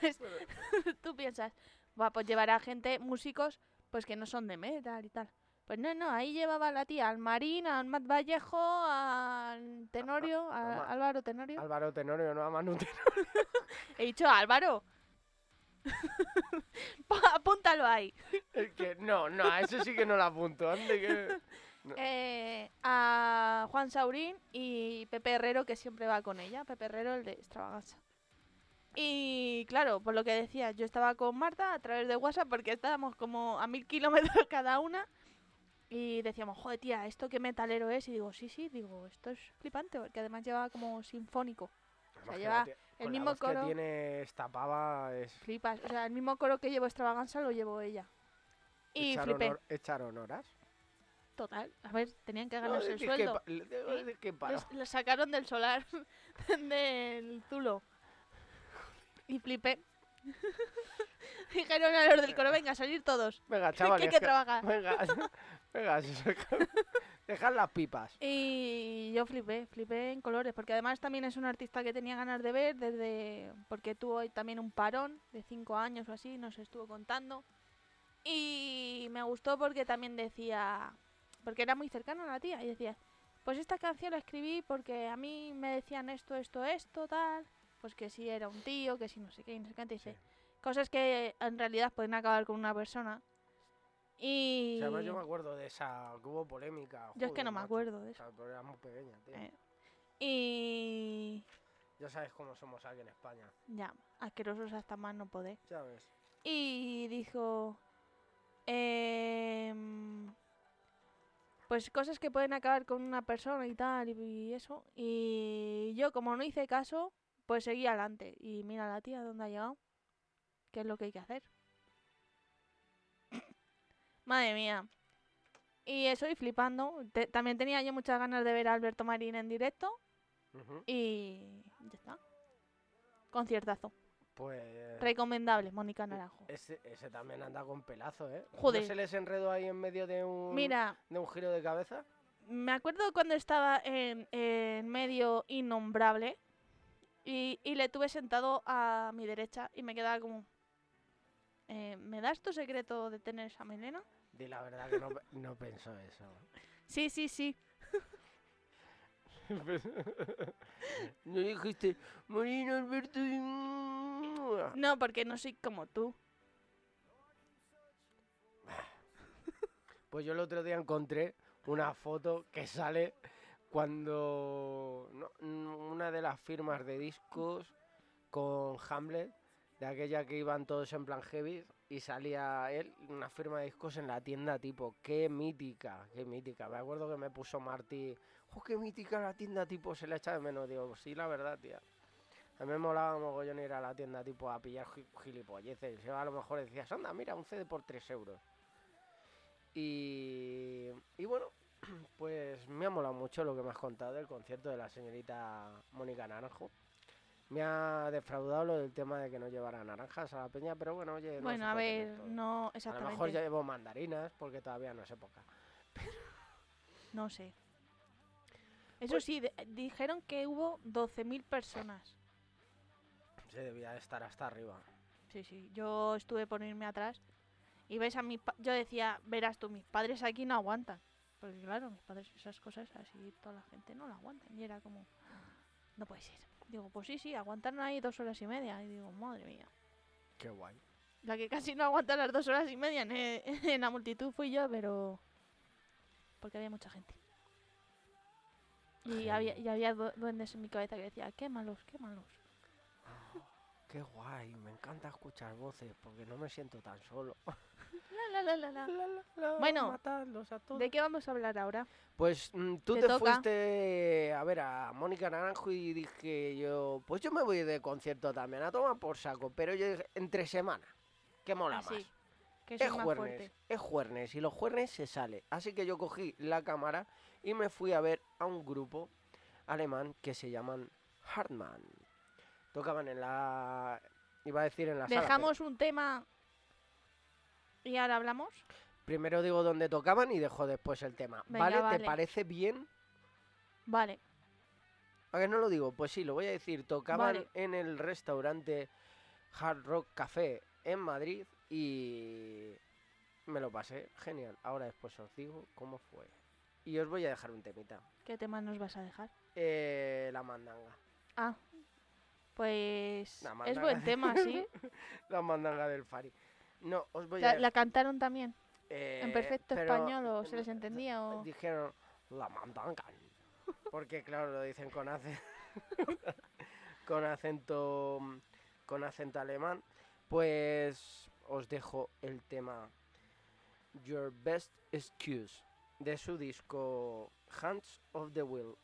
Pues tú piensas, va, pues llevará gente, músicos, pues que no son de metal y tal. Pues no, no, ahí llevaba la tía al Marín, al Matt Vallejo, al Tenorio, a. Álvaro Tenorio. Álvaro Tenorio, no a Manu Tenorio. He dicho Álvaro. Apúntalo ahí. Es que, no, no, a eso sí que no lo apunto. Que... No. Eh, a Juan Saurín y Pepe Herrero, que siempre va con ella. Pepe Herrero, el de Extravaganza. Y claro, por lo que decía, yo estaba con Marta a través de WhatsApp porque estábamos como a mil kilómetros cada una. Y decíamos, joder, tía, ¿esto qué metalero es? Y digo, sí, sí, digo, esto es flipante porque además lleva como sinfónico. Además que lleva el con la mismo voz que coro. tiene esta pava es Flipas. O sea, el mismo coro que llevo Extravaganza lo llevo ella. Y echar, flipé. honor- echar honoras. Total. A ver, tenían que ganarse el que sueldo. que paro. Les- lo sacaron del solar del Zulo. Y flipé. Dijeron a los del coro, venga, a salir todos. Venga, que chavales. hay que que- trabajar. Venga, venga, dejad las pipas. Y yo flipé, flipé en colores, porque además también es un artista que tenía ganas de ver desde... Porque tuvo también un parón de cinco años o así, nos estuvo contando. Y me gustó porque también decía... Porque era muy cercano a la tía y decía... Pues esta canción la escribí porque a mí me decían esto, esto, esto, tal. Pues que si era un tío, que si no sé qué, y no sé qué. Dice, Sí. cosas que en realidad pueden acabar con una persona. Y... O sea, yo me acuerdo de esa que hubo polémica. Yo es que no me macho. acuerdo de O eso. sea, pero era muy pequeña, tío. Eh. Y... Ya sabes cómo somos aquí en España. Ya, asquerosos hasta más no poder. Ya ves. Y dijo... em, pues cosas que pueden acabar con una persona y tal, y, y eso. Y yo, como no hice caso, pues seguí adelante. Y mira la tía dónde ha llegado. ¿Qué es lo que hay que hacer? Madre mía. Y eso, y flipando. Te- también tenía yo muchas ganas de ver a Alberto Marín en directo. Y ya está. Conciertazo. Pues. Recomendable, Mónica Naranjo. Ese, ese también anda con pelazo, ¿eh? ¿No Joder. se les enredó ahí en medio de un, Mira, de un giro de cabeza? me acuerdo cuando estaba en, en medio innombrable y, y le tuve sentado a mi derecha y me quedaba como... eh, ¿Me das tu secreto de tener esa melena? Di la verdad que no, no pensó eso. Sí, sí, sí. no dijiste, Marina Alberto. No, porque no soy como tú. Pues yo el otro día encontré una foto que sale cuando no, una de las firmas de discos con Hamlet, de aquella que iban todos en plan heavy, y salía él, una firma de discos en la tienda tipo, qué mítica, qué mítica. Me acuerdo que me puso Martí, oh, qué mítica la tienda tipo, se le echa de menos. Digo, "Pues sí, la verdad, tía. A mí me molaba mogollón ir a la tienda tipo a pillar gi- gilipolleces. Yo a lo mejor decías, anda, mira, un CD por 3 euros. Y, y bueno, pues me ha molado mucho lo que me has contado del concierto de la señorita Mónica Naranjo. Me ha defraudado lo del tema de que no llevara naranjas a la peña, pero bueno, oye, no bueno, a ver, no A lo mejor exactamente. llevo mandarinas porque todavía no es época. No sé. Eso Pues- sí, dijeron que hubo 12.000 personas. Se debía de estar hasta arriba. Sí, sí. Yo estuve por irme atrás y ves a mi pa- yo decía, verás tú, mis padres aquí no aguantan. Porque claro, mis padres esas cosas así toda la gente no la aguantan. Y era como, no puede ser. Digo, pues sí, sí, aguantaron ahí dos horas y media. Y digo, madre mía. Qué guay. La que casi no aguanta las dos horas y media en, en la multitud fui yo, pero... Porque había mucha gente. Y había, y había du- duendes en mi cabeza que decía, quémalos, quémalos. Qué guay, me encanta escuchar voces porque no me siento tan solo. La, la, la, la, la. La, la, la, Bueno, matadlos a todos. ¿De qué vamos a hablar ahora? Pues mm, tú Te fuiste a ver a Mónica Naranjo y dije yo, pues yo me voy de concierto también a tomar por saco, pero yo dije, entre semana, que mola Así, más. que Es más fuerte. es jueves y los jueves se sale. Así que yo cogí la cámara y me fui a ver a un grupo alemán que se llaman Hartmann. Tocaban en la... Iba a decir en la sala, pero Dejamos un tema y ahora hablamos. Primero digo dónde tocaban y dejo después el tema. Venga, ¿Vale? vale. ¿Te parece bien? Vale, ¿A que no lo digo? Pues sí, lo voy a decir. Tocaban Vale. en el restaurante Hard Rock Café en Madrid y me lo pasé genial. Ahora después os digo cómo fue. Y os voy a dejar un temita. ¿qué tema nos vas a dejar? Eh, la mandanga. Ah, pues La es buen tema, sí. La mandanga del Fari. No, os voy La, a... la cantaron también en eh, perfecto español o se les entendía o... Dijeron la mandanga. Porque claro, lo dicen con acento con acento con acento alemán. Pues os dejo el tema Your Best Excuse de su disco Hands of the Wheel.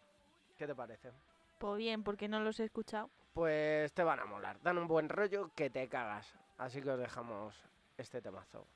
¿Qué te parece? Pues bien, porque no los he escuchado. Pues te van a molar. Dan un buen rollo que te cagas. Así que os dejamos este temazo.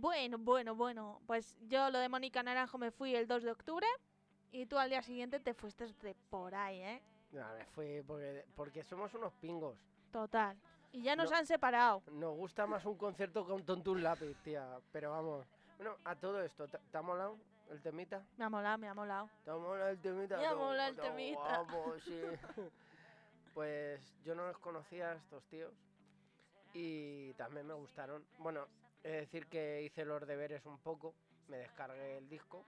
Bueno, bueno, bueno. Pues yo lo de Mónica Naranjo me fui el 2 de octubre y tú al día siguiente te fuiste de por ahí, ¿eh? No, me fui porque, porque somos unos pingos. Total. Y ya nos No. han separado. Nos gusta más un concierto que un tontún lápiz, tía. Pero vamos. Bueno, a todo esto, ¿te, te ha molado el temita? Me ha molado, me ha molado. ¿Te ha molado el temita? Me ha molado el temita. sí. pues yo no los conocía a estos tíos. Y también me gustaron. Bueno, es decir que hice los deberes un poco. Me descargué el disco.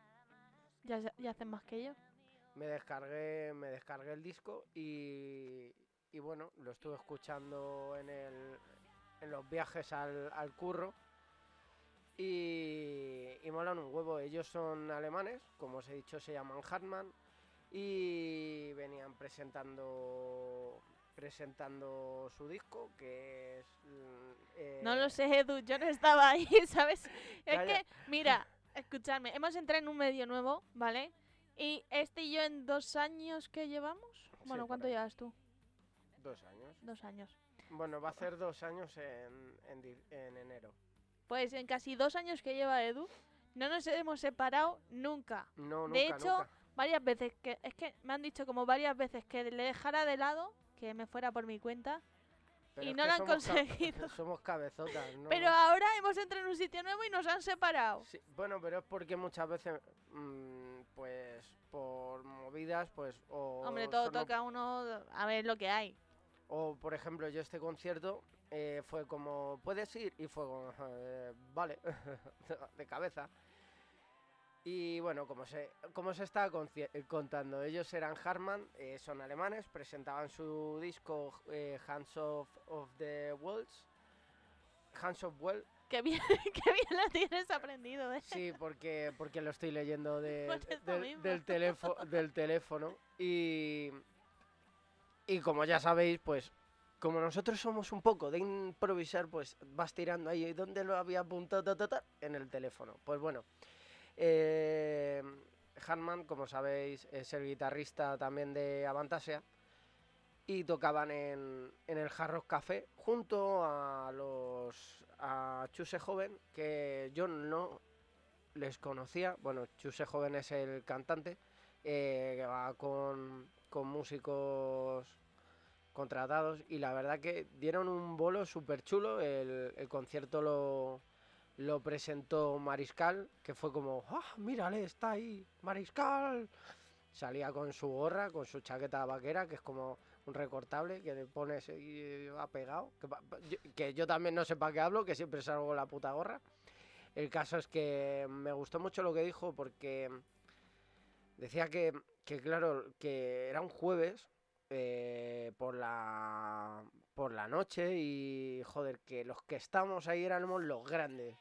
Ya, ya hacen más que yo. Me descargué, me descargué el disco y, y bueno, lo estuve escuchando en, el, en los viajes al, al curro. Y, y molan un huevo. Ellos son alemanes, como os he dicho, se llaman Hartmann. Y venían presentando presentando su disco, que es... mm, eh, No lo sé, Edu, yo no estaba ahí, ¿sabes? Es Calla. que, mira, escuchadme, hemos entrado en un medio nuevo, ¿vale? Y este y yo en dos años que llevamos. Bueno, ¿cuánto llevas tú? Dos años. Dos años. Bueno, va a hacer dos años en, en di- en enero. Pues en casi dos años que lleva Edu, no nos hemos separado nunca. No, nunca, De hecho, nunca. Varias veces que. Es que me han dicho como varias veces que le dejara de lado, que me fuera por mi cuenta. Pero y no lo han somos conseguido. somos cabezotas, ¿no? Pero ahora hemos entrado en un sitio nuevo y nos han separado. Sí, bueno, pero es porque muchas veces, mm, pues, por movidas, pues, o... Hombre, todo solo- toca uno a ver lo que hay. O, por ejemplo, yo este concierto eh, fue como, ¿puedes ir? Y fue como, "Eh, vale, de cabeza. Y bueno, como se, como se conci- eh, contando, ellos eran Hartmann, eh, son alemanes, presentaban su disco eh, Hands of, of the Walls. Hands of Well, Qué bien, qué bien lo tienes aprendido, ¿eh? Sí, porque, porque lo estoy leyendo de- Pues del, del, teléfono, del teléfono. Y, y como ya sabéis, pues como nosotros somos un poco de improvisar, pues vas tirando ahí. ¿Dónde lo había apuntado? Ta, ta, ta? En el teléfono. Pues bueno. Eh, Hartmann, como sabéis, es el guitarrista también de Avantasia. Y tocaban en, en el Hard Rock Café junto a los a Chuse Joven, que yo no les conocía. Bueno, Chuse Joven es el cantante, eh, que va con, con músicos contratados y la verdad que dieron un bolo súper chulo. El concierto lo, lo presentó Mariscal, que fue como, ¡ah, mírale, está ahí, Mariscal! Salía con su gorra, con su chaqueta vaquera, que es como un recortable que le pones y va pegado. Que, que yo también no sé para qué hablo, que siempre salgo con la puta gorra. El caso es que me gustó mucho lo que dijo porque decía que, que claro, que era un jueves eh, por la por la noche y joder, que los que estamos ahí éramos los grandes.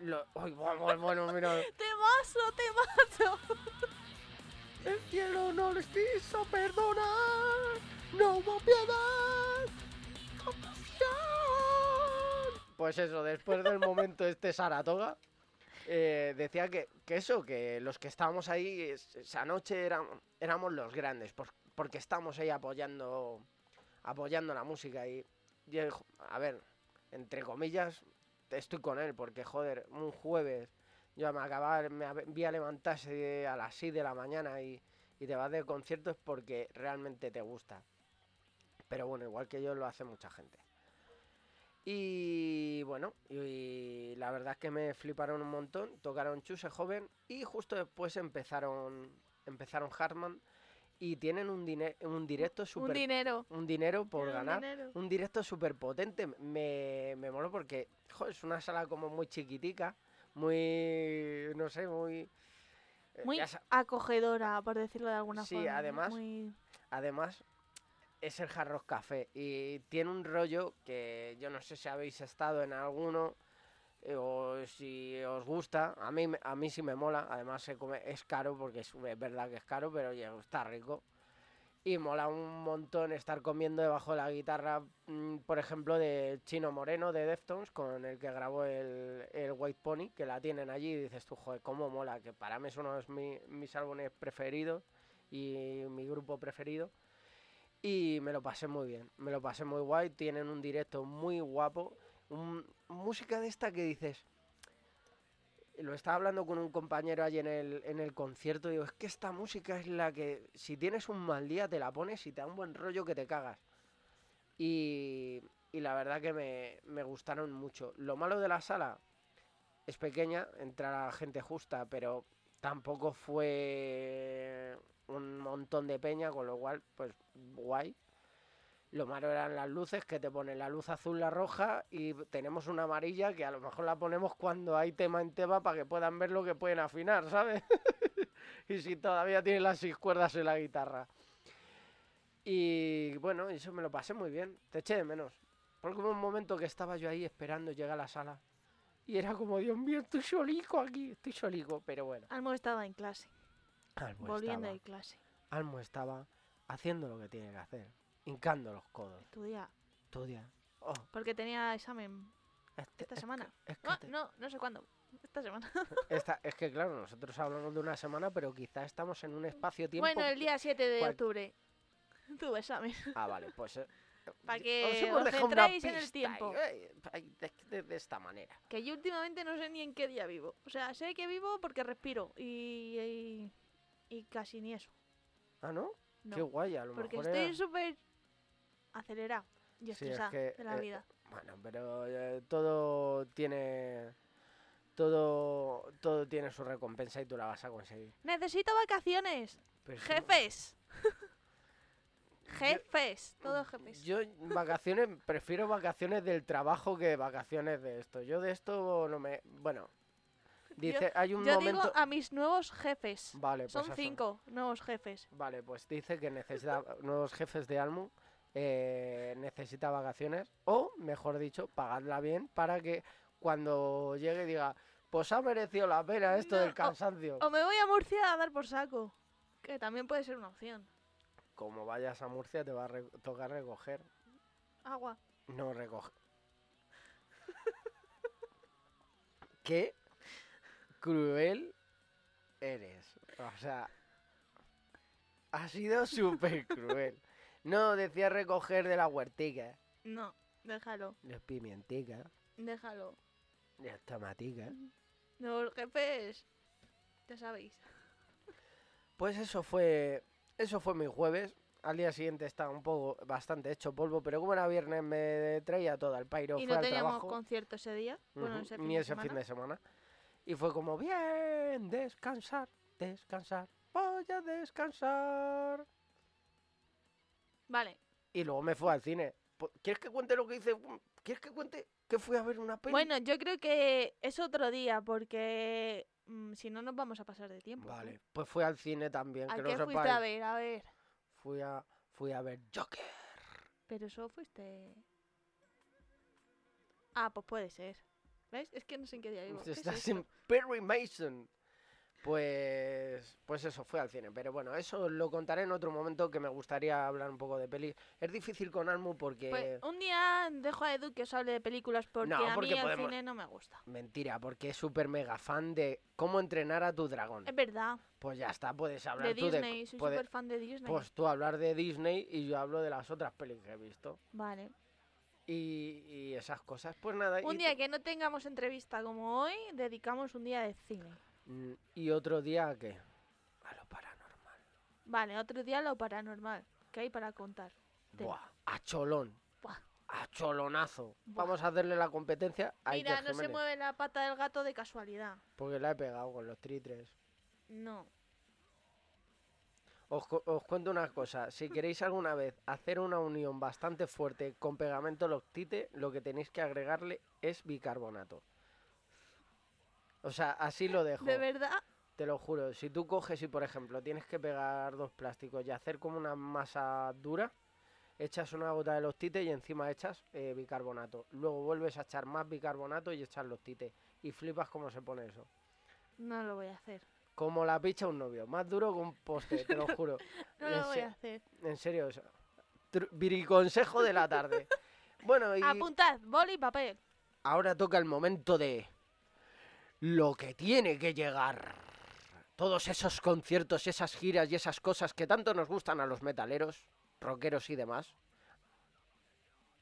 Lo- Uy, bueno, bueno, mira. ¡Temazo, temazo! El cielo no les quiso perdonar, no hubo piedad, compasión. Pues eso, después del momento este Saratoga, eh, decía que, que eso, que los que estábamos ahí es- esa noche éramos, éramos los grandes, por- porque estamos ahí apoyando, apoyando la música y, y a ver, entre comillas, estoy con él, porque joder, un jueves yo me acababa, me vi a levantarse a las 6 de la mañana y, y te vas de conciertos porque realmente te gusta. Pero bueno, igual que yo lo hace mucha gente. Y bueno, y, la verdad es que me fliparon un montón, tocaron Chuse Joven y justo después empezaron empezaron Hartman y tienen un, un directo Un súper dinero. un dinero por Un ganar dinero. un directo súper potente. Me, me porque jo, es una sala como muy chiquitica, muy, no sé, muy... eh, Muy acogedora, por decirlo de alguna Sí, forma. además- Muy... Además, es el Hard Rock Café y tiene un rollo que yo no sé si habéis estado en alguno o si os gusta. A mí, a mí sí me mola. Además, es caro porque es, verdad que es caro, pero está rico. Y mola un montón estar comiendo debajo de la guitarra, mm, por ejemplo, de Chino Moreno de Deftones, con el que grabó el, White Pony, que la tienen allí y dices tú, joder, cómo mola, que para mí es uno de mi- mis álbumes preferidos y mi grupo preferido. Y me lo pasé muy bien, me lo pasé muy guay, tienen un directo muy guapo, un- música de esta que dices, lo estaba hablando con un compañero allí en el, en el concierto. Digo, es que esta música es la que, si tienes un mal día, te la pones y te da un buen rollo que te cagas. Y, y la verdad que me, me gustaron mucho. Lo malo de la sala es pequeña, entra gente justa, pero tampoco fue un montón de peña, con lo cual, pues guay. Lo malo eran las luces, que te ponen la luz azul, la roja, y tenemos una amarilla que a lo mejor la ponemos cuando hay tema en tema para que puedan ver lo que pueden afinar, ¿sabes? y si todavía tienen las seis cuerdas en la guitarra. Y bueno, eso me lo pasé muy bien. Te eché de menos. Porque hubo un momento que estaba yo ahí esperando llegar a la sala. Y era como, Dios mío, estoy solico aquí, estoy solico, pero bueno. Almo estaba en clase, Almo volviendo estaba, de clase. Almo estaba haciendo lo que tiene que hacer, hincando los codos. Estudia. Estudia. Oh, Porque tenía examen este- esta es semana. que- es que No, te- no, no sé cuándo. Esta semana. esta- es que claro, nosotros hablamos de una semana, pero quizá estamos en un espacio-tiempo. Bueno, el día 7 de cual- octubre. Tuve examen. Ah, vale, pues. eh, Pa' os que os dejado una centréis en el tiempo. eh, de, de- de esta manera. Que yo últimamente no sé ni en qué día vivo. O sea, sé que vivo porque respiro. Y. Y, y casi ni eso. Ah, ¿no? No. Qué guay, a lo porque mejor estoy era- súper acelerado y Sí, es que, de la eh, vida. Bueno, pero eh, todo tiene. Todo, todo tiene su recompensa y tú la vas a conseguir. Necesito vacaciones. Pero Jefes. Jefes. Todos jefes. Yo vacaciones, prefiero vacaciones del trabajo que vacaciones de esto. Yo de esto no me... Bueno, dice, hay un Yo momento... digo a mis nuevos jefes. Vale, pues Son eso. cinco nuevos jefes. Vale, pues dice que necesita nuevos jefes de Almu, eh, necesita vacaciones, o, mejor dicho, pagadla bien para que cuando llegue diga, pues ha merecido la pena esto No, del cansancio. O me voy a Murcia a dar por saco. Que también puede ser una opción. Como vayas a Murcia te va a re- tocar recoger. Agua. No recoge. Qué cruel eres. O sea, ha sido súper cruel. No, decía recoger de la huertica, No, déjalo. de pimientica, Déjalo. de tomatica. Nuevos jefes. Ya sabéis. Pues eso fue, eso fue mi jueves. Al día siguiente estaba un poco, bastante hecho polvo, pero como era viernes me traía todo el pairo, y no al teníamos trabajo. concierto ese día. Bueno, Ujú, ese fin ni ese fin de semana. Y fue como, bien, descansar, descansar, voy a descansar. Vale. Y luego me fui al cine. ¿Quieres que cuente lo que hice? ¿Quieres que cuente que fui a ver una peli? Bueno, yo creo que es otro día porque mm, si no nos vamos a pasar de tiempo. ¿no? Vale, pues fui al cine también, ¿A que qué no fuiste a ver? A ver. Fui a, fui a ver Joker. Pero eso fuiste... Ah, pues puede ser. ¿Ves? Es que no sé en qué día vivo. ¿Qué es Estás esto? en Perry Mason. Pues, pues eso, fue al cine. Pero bueno, eso lo contaré en otro momento que me gustaría hablar un poco de peli. Es difícil con Almu porque... Pues un día dejo a Edu que os hable de películas porque No, a porque mí el podemos- cine no me gusta. Mentira, porque es súper mega fan de cómo entrenar a tu dragón. Es verdad. Pues ya está, puedes hablar De tú Disney. de... Soy súper fan de Disney. Pues tú hablar de Disney y yo hablo de las otras pelis que he visto. Vale. Y, y esas cosas. Pues nada. Un y, día que no tengamos entrevista como hoy, dedicamos un día de cine. Mm, y otro día, ¿a ¿qué? A lo paranormal. Vale, otro día lo paranormal. ¿Qué hay para contar? Buah, a cholón. Buah. A cholonazo. Buah. Vamos a hacerle la competencia a Mira, Iker no se mueve la pata del gato de casualidad. Porque la he pegado con los tritres. No. Os, cu- os cuento una cosa, si queréis alguna vez hacer una unión bastante fuerte con pegamento loctite, lo que tenéis que agregarle es bicarbonato. O sea, así lo dejo, De verdad. te lo juro. Si tú coges y, por ejemplo, tienes que pegar dos plásticos y hacer como una masa dura, echas una gota de loctite y encima echas eh, bicarbonato. Luego vuelves a echar más bicarbonato y echas loctite. Y flipas cómo se pone eso. No lo voy a hacer. Como la picha un novio, más duro que un poste, te lo juro. No lo voy a hacer. En serio, o sea, viriconsejo de la tarde. Bueno, y Apuntad, boli y papel. ahora toca el momento de lo que tiene que llegar. Todos esos conciertos, esas giras y esas cosas que tanto nos gustan a los metaleros, rockeros y demás.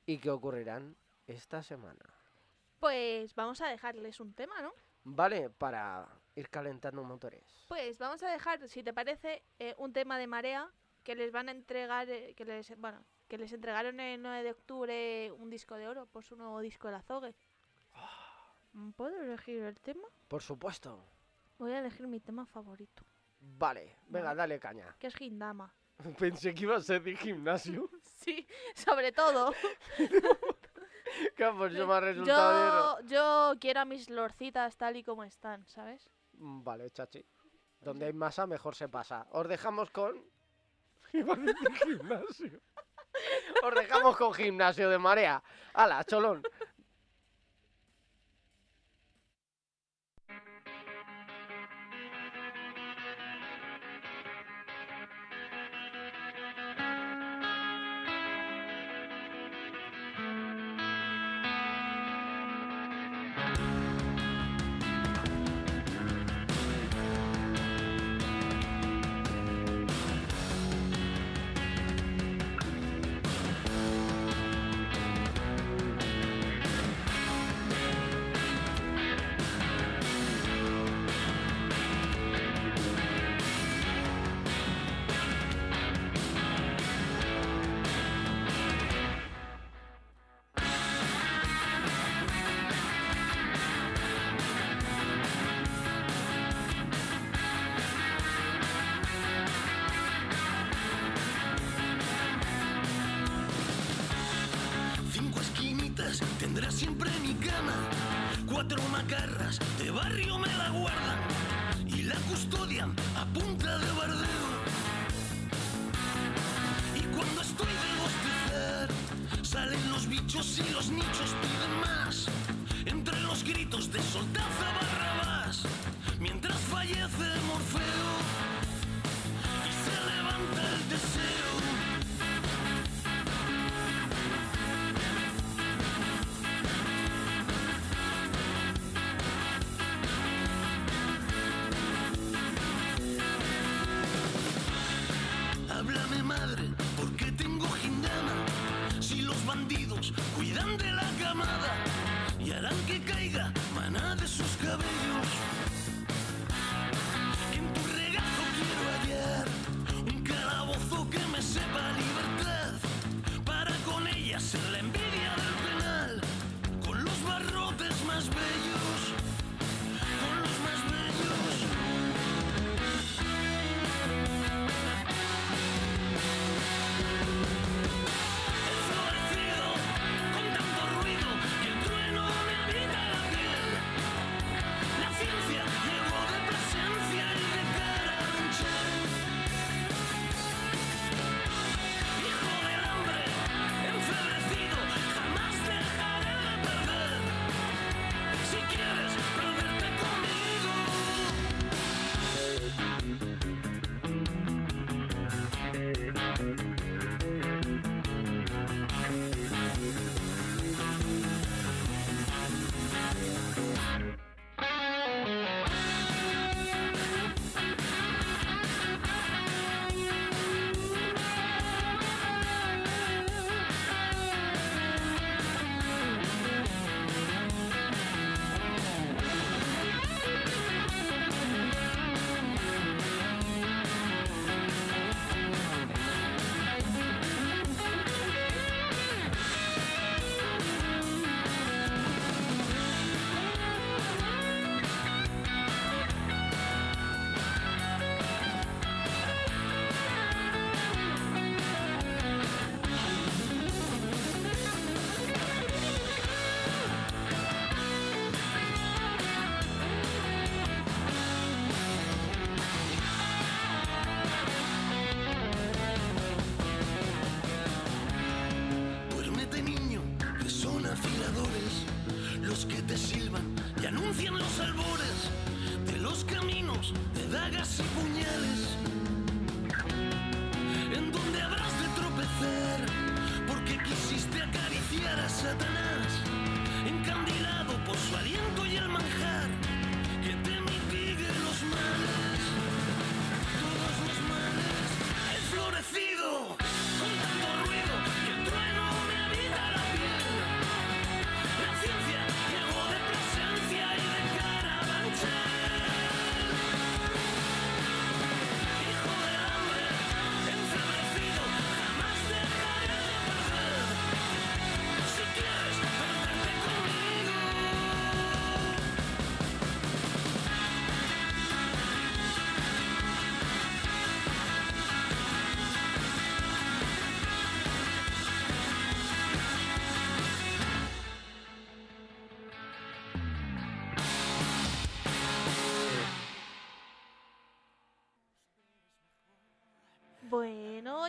¿Y que ocurrirán esta semana? Pues vamos a dejarles un tema, ¿no? Vale, para ir calentando motores. Pues vamos a dejar, si te parece, eh, un tema de marea que les van a entregar, eh, que les, bueno, que les entregaron el 9 de octubre un disco de oro por su nuevo disco El Azogue. Mm, ¿Puedo elegir el tema? Por supuesto. Voy a elegir mi tema favorito. Vale, venga, dale caña. Que es Hindama. Pensé que iba a ser de gimnasio. Sí, sobre todo. Claro, pues yo me ha resultado Yo, quiero a mis lorcitas tal y como están, ¿sabes? Mm, vale, chachi. Donde hay masa, mejor se pasa. Os dejamos con... Gimnasio. Os dejamos con gimnasio de marea. Hala, cholón.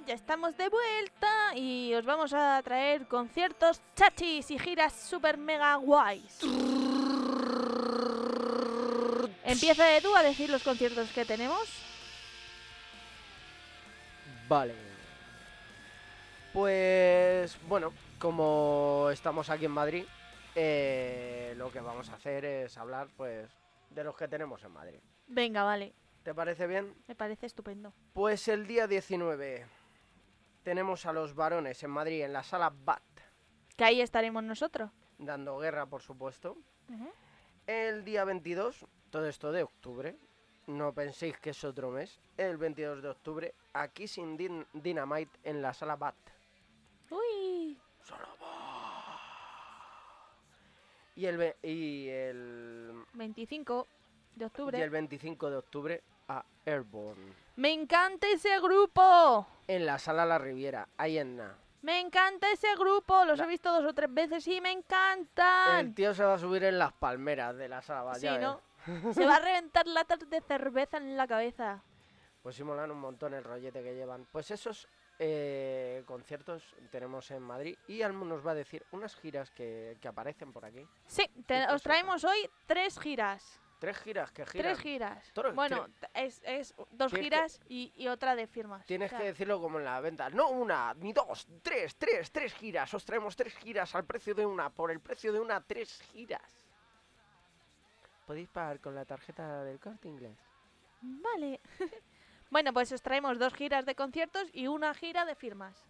Ya estamos de vuelta y os vamos a traer conciertos chachis y giras super mega guays. Empieza Edu a decir los conciertos que tenemos. Vale. Pues bueno, como estamos aquí en Madrid, eh, lo que vamos a hacer es hablar pues de los que tenemos en Madrid. Venga, vale, ¿Te parece bien? me parece estupendo. Pues el día 19 tenemos a los varones en Madrid en la sala BAT, Que ahí estaremos nosotros. dando guerra por supuesto. El día 22, todo esto de octubre, no penséis que es otro mes, el 22 de octubre, aquí sin Din- Dynamite en la sala BAT. Uy, Solo. Y el, y el, 25 de y octubre. el 25 de octubre a Airborne. Me encanta ese grupo. En la sala La Riviera, ahí en Na. Me encanta ese grupo. Los La- he visto dos o tres veces y me El encantan. tío se va a subir en las palmeras de la sala, Sí, ya ves. ¿no? Se va a reventar latas de cerveza en la cabeza. Pues sí molan un montón el rollete que llevan. Pues esos eh, conciertos tenemos en Madrid y Almo nos va a decir unas giras que, que aparecen por aquí. Sí, te- os traemos hoy tres giras. Tres giras que giran. Tres giras. Bueno, es, es dos Tienes que- giras y, y otra de firmas. Tienes que decirlo como en la venta. No una, ni dos, tres, tres, tres giras. Os traemos tres giras al precio de una. Por el precio de una, tres giras. Podéis pagar con la tarjeta del corte inglés. Vale. bueno, pues os traemos dos giras de conciertos y una gira de firmas.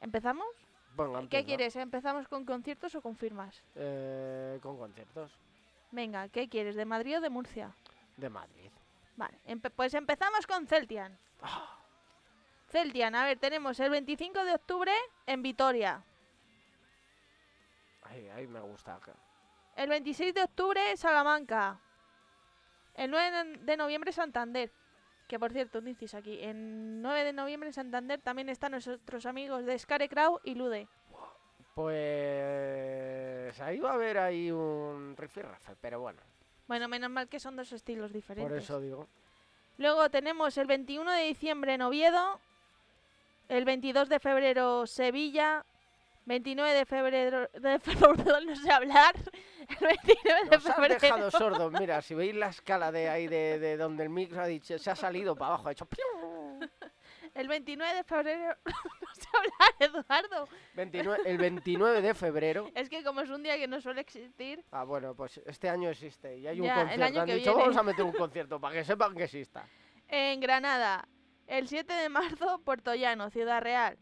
¿Empezamos? Venga, ¿Qué quieres? ¿Empezamos con conciertos o con firmas? Eh, con conciertos Venga, ¿qué quieres? ¿De Madrid o de Murcia? de Madrid. Vale, empe- pues empezamos con Celtian. Ah. Celtian, a ver, tenemos el 25 de octubre en Vitoria. Ay, ay, me gusta. acá. El 26 de octubre Salamanca. El 9 de noviembre Santander. Que por cierto, un aquí. El 9 de noviembre en Santander también están nuestros amigos de Scarecrow y Lude. Pues ahí va a haber ahí un rifirrafe, pero bueno, Bueno, menos mal que son dos estilos diferentes. por eso digo. Luego tenemos el 21 de diciembre en Oviedo, el 22 de febrero Sevilla, 29 de febrero, de febrero no sé hablar, el 29 de Nos han febrero, dejado sordos, mira, si veis la escala de ahí de, de donde el micro ha dicho, se ha salido para abajo, ha hecho ¡piu! El 29 de febrero, no sé hablar Eduardo, 29 el 29 de febrero. es que como es un día que no suele existir, Ah, bueno, pues este año existe y hay un Ya, el concierto. Han dicho, viene. vamos a meter un concierto para que sepan que exista. en Granada, el 7 de marzo Puerto Llano, Ciudad Real,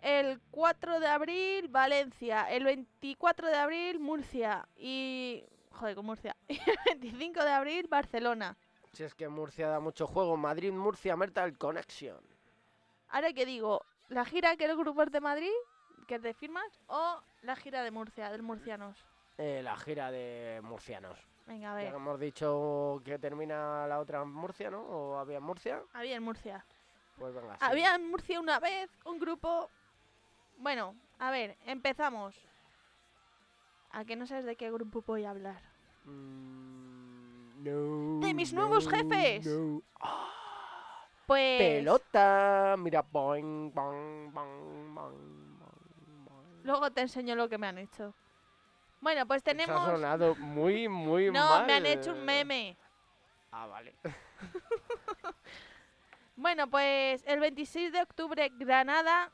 el 4 de abril Valencia, el 24 de abril Murcia y... Joder, con Murcia. Y el 25 de abril Barcelona. Si es que Murcia da mucho juego, Madrid, Murcia, Metal Connection. Ahora que digo, ¿la gira que el grupo es de Madrid, que es de firmas, o la gira de Murcia, del Murcianos? Eh, la gira de murcianos. Venga, a Ya ver. que hemos dicho que termina la otra en Murcia, ¿no? ¿O había en Murcia? Había en Murcia. Pues venga. sí. Había en Murcia una vez un grupo... Bueno, a ver, empezamos. ¿A que no sabes de qué grupo voy a hablar? Mm, no, ¡De mis nuevos jefes! no. Pues... Pelota, mira, boing. Luego te enseño lo que me han hecho. Bueno, pues Eso ha tenemos... sonado muy, muy No, mal. me han hecho un meme. Ah, vale. Bueno, pues el 26 de octubre Granada,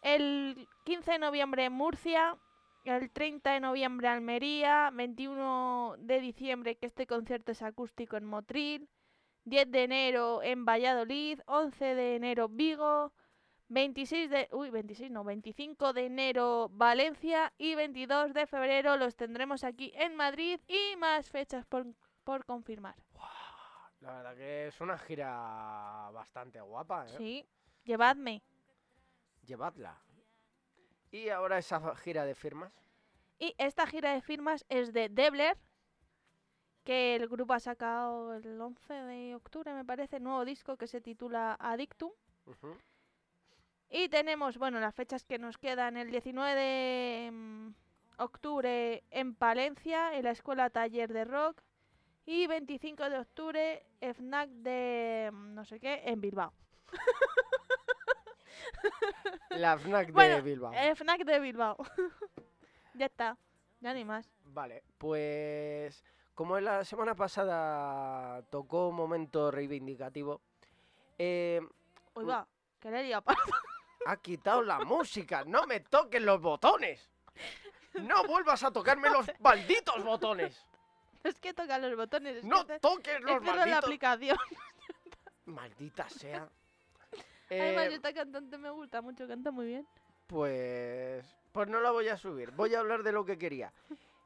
el 15 de noviembre Murcia, el 30 de noviembre Almería, 21 de diciembre que este concierto es acústico en Motril, 10 de enero en Valladolid, 11 de enero Vigo, 26 de... Uy, 26 no, 25 de enero Valencia y 22 de febrero los tendremos aquí en Madrid y más fechas por, por confirmar. La verdad que es una gira bastante guapa, ¿eh? Sí, llevadme. Llevadla. Y ahora esa gira de firmas. Y esta gira de firmas es de Debler, que el grupo ha sacado el 11 de octubre, me parece, nuevo disco que se titula Addictum. Y tenemos, bueno, las fechas que nos quedan, el 19 de mm, octubre en Palencia, en la Escuela Taller de Rock, y 25 de octubre FNAC de mm, no sé qué, en Bilbao. La FNAC de Bueno, Bilbao. eh, FNAC de Bilbao. ya está, ya ni más. Vale, pues como en la semana pasada tocó un momento reivindicativo, eh, Uy, Mm. que le parda. ha quitado la música. No me toques los botones. No vuelvas a tocarme los malditos botones. Es que toca los botones. Es No que te- toques los la malditos. aplicación. Maldita sea. Además, Eh, esta cantante me gusta mucho, canta muy bien. Pues, pues no la voy a subir. Voy a hablar de lo que quería.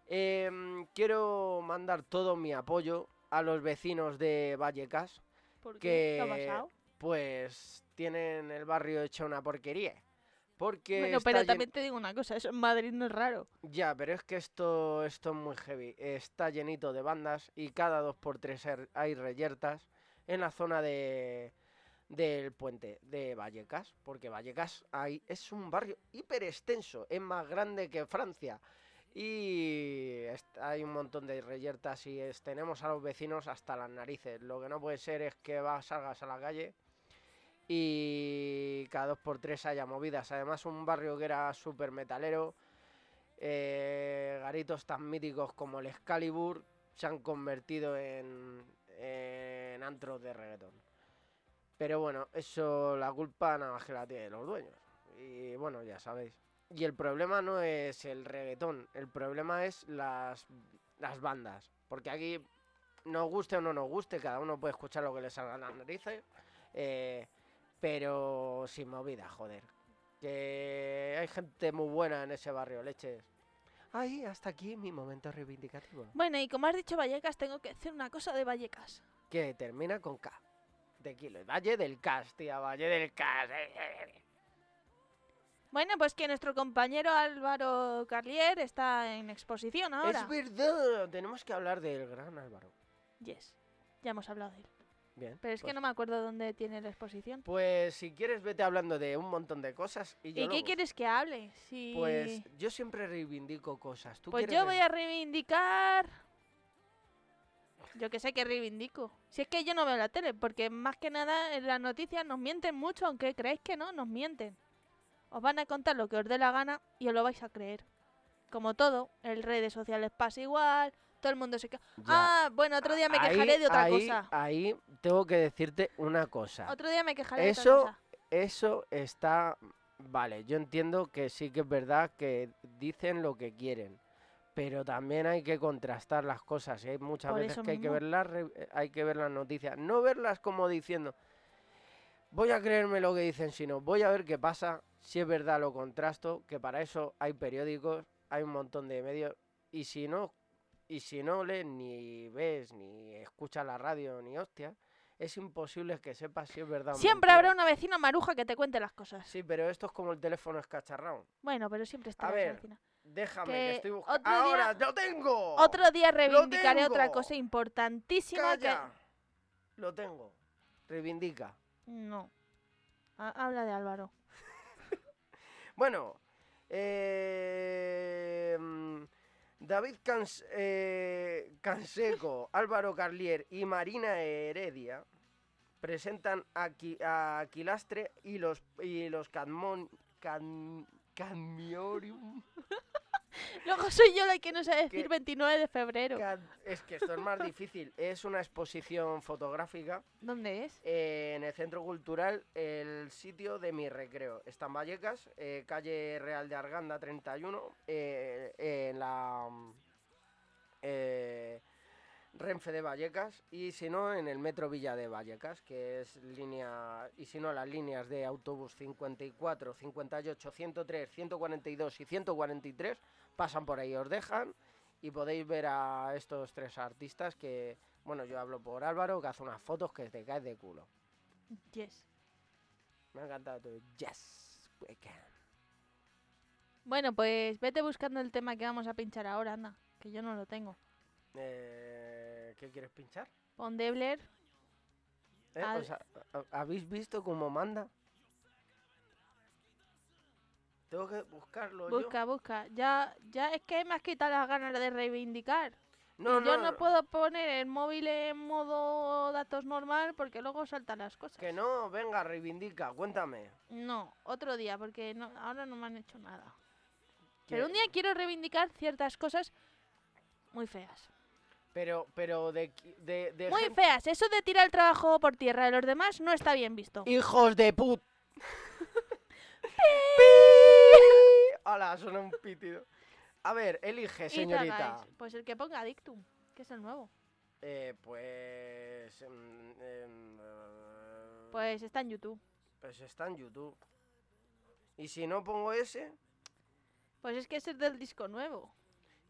Em, quiero mandar todo mi apoyo a los vecinos de Vallecas. ¿Por qué? ¿Qué ha Que, pasado? pues, tienen el barrio hecho una porquería. Porque Bueno, pero llen- también te digo una cosa, eso en Madrid no es raro. Ya, pero es que esto, esto es muy heavy. Está llenito de bandas y cada dos por tres hay reyertas en la zona de del puente de Vallecas, porque Vallecas hay, es un barrio hiper extenso, es más grande que Francia y hay un montón de reyertas y tenemos a los vecinos hasta las narices. Lo que no puede ser es que salgas a la calle y cada dos por tres haya movidas. Además, un barrio que era súper metalero, eh, garitos tan míticos como el Excalibur se han convertido en, antros de reggaetón. Pero bueno, eso la culpa nada más que la tienen los dueños. Y bueno, ya sabéis. Y el problema no es el reggaetón, el problema es las, las bandas. Porque aquí, nos guste o no nos guste, cada uno puede escuchar lo que le salga a las narices. eh, pero sin movida, joder. Que hay gente muy buena en ese barrio, leches. Ay, hasta aquí mi momento reivindicativo. Bueno, y como has dicho Vallecas, tengo que decir una cosa de Vallecas. Que termina con K. De kilo. Valle del Cas, tía, Valle del Cas. eh, eh, eh. Bueno, pues que nuestro compañero Álvaro Carlier está en exposición ahora. Es verdad, tenemos que hablar del gran Álvaro. Yes, ya hemos hablado de él. Bien. Pero es que pues- no me acuerdo dónde tiene la exposición. Pues si quieres, vete hablando de un montón de cosas. ¿Y, yo ¿Y qué quieres que hable? Si... Pues yo siempre reivindico cosas. ¿Tú Pues yo voy a reivindicar... Yo que sé que reivindico. Si es que yo no veo la tele, porque más que nada en las noticias nos mienten mucho, aunque creéis que no, nos mienten. Os van a contar lo que os dé la gana y os lo vais a creer. Como todo, en redes sociales pasa igual, todo el mundo se queja. Ah, bueno, otro día me Ahí- quejaré de otra ahí- cosa. Ahí tengo que decirte una cosa. Otro día me quejaré de Eso- otra cosa. Eso está... Vale, yo entiendo que sí que es verdad que dicen lo que quieren. Pero también hay que contrastar las cosas. Y hay muchas Por veces que hay que, ver las hay que ver las noticias. No verlas como diciendo, voy a creerme lo que dicen, sino voy a ver qué pasa. Si es verdad lo contrasto, que para eso hay periódicos, hay un montón de medios. Y si no, y si no lees, ni ves, ni escuchas la radio, ni hostia, es imposible que sepas si es verdad o Siempre mentira. habrá una vecina maruja que te cuente las cosas. Sí, pero esto es como el teléfono escacharrado. Bueno, pero siempre está A ver, vecina. Déjame, Que que estoy buscando. día- ¡Ahora! ¡Lo tengo! Otro día reivindicaré otra cosa importantísima ¡Calla! Lo tengo. Reivindica. que... No. Ha- habla de Álvaro. Bueno, eh, mm, David eh, Canseco, Álvaro Carlier y Marina Heredia presentan a, a Aquilastre y los, y los Cadmon, Cad- Cadmiorium. Luego soy yo la que no sabe decir ¿Qué? 29 de febrero. Es que esto es más difícil. Es una exposición fotográfica ¿Dónde es? eh, en el Centro Cultural El Sitio de Mi Recreo. Está en Vallecas, eh, calle Real de Arganda 31, eh, en la mm, eh, Renfe de Vallecas y si no en el Metro Villa de Vallecas, que es línea, y si no las líneas de autobús 54, 58, 103, 142 y 143 pasan por ahí, os dejan y podéis ver a estos tres artistas que, bueno, yo hablo por Álvaro, que hace unas fotos que te caes de culo. Yes. Me ha encantado todo. Yes, we can. Bueno, pues vete buscando el tema que vamos a pinchar ahora, anda. Que yo no lo tengo. Eh, ¿Qué quieres pinchar? Pon Debler. ¿Eh? Al- O sea, ¿ha- ¿Habéis visto cómo manda? Tengo que buscarlo yo. Busca, busca. Ya, ya es que me has quitado las ganas de reivindicar. No, Y yo no, no puedo poner el móvil en modo datos normal porque luego saltan las cosas. Que no, venga, reivindica, cuéntame. No, otro día, porque no, ahora no me han hecho nada. Pero un día quiero reivindicar ciertas cosas muy feas. Pero, pero de, de, de Muy feas. Eso de tirar el trabajo por tierra de los demás no está bien visto. ¡Hijos de put! ¡Hala! Suena un pitido. A ver, elige, señorita. Pues el que ponga Dictum, que es el nuevo. Eh, pues... em, em, eh, Pues está en YouTube. pues está en YouTube. Y si no pongo ese, Pues es que ese es del disco nuevo.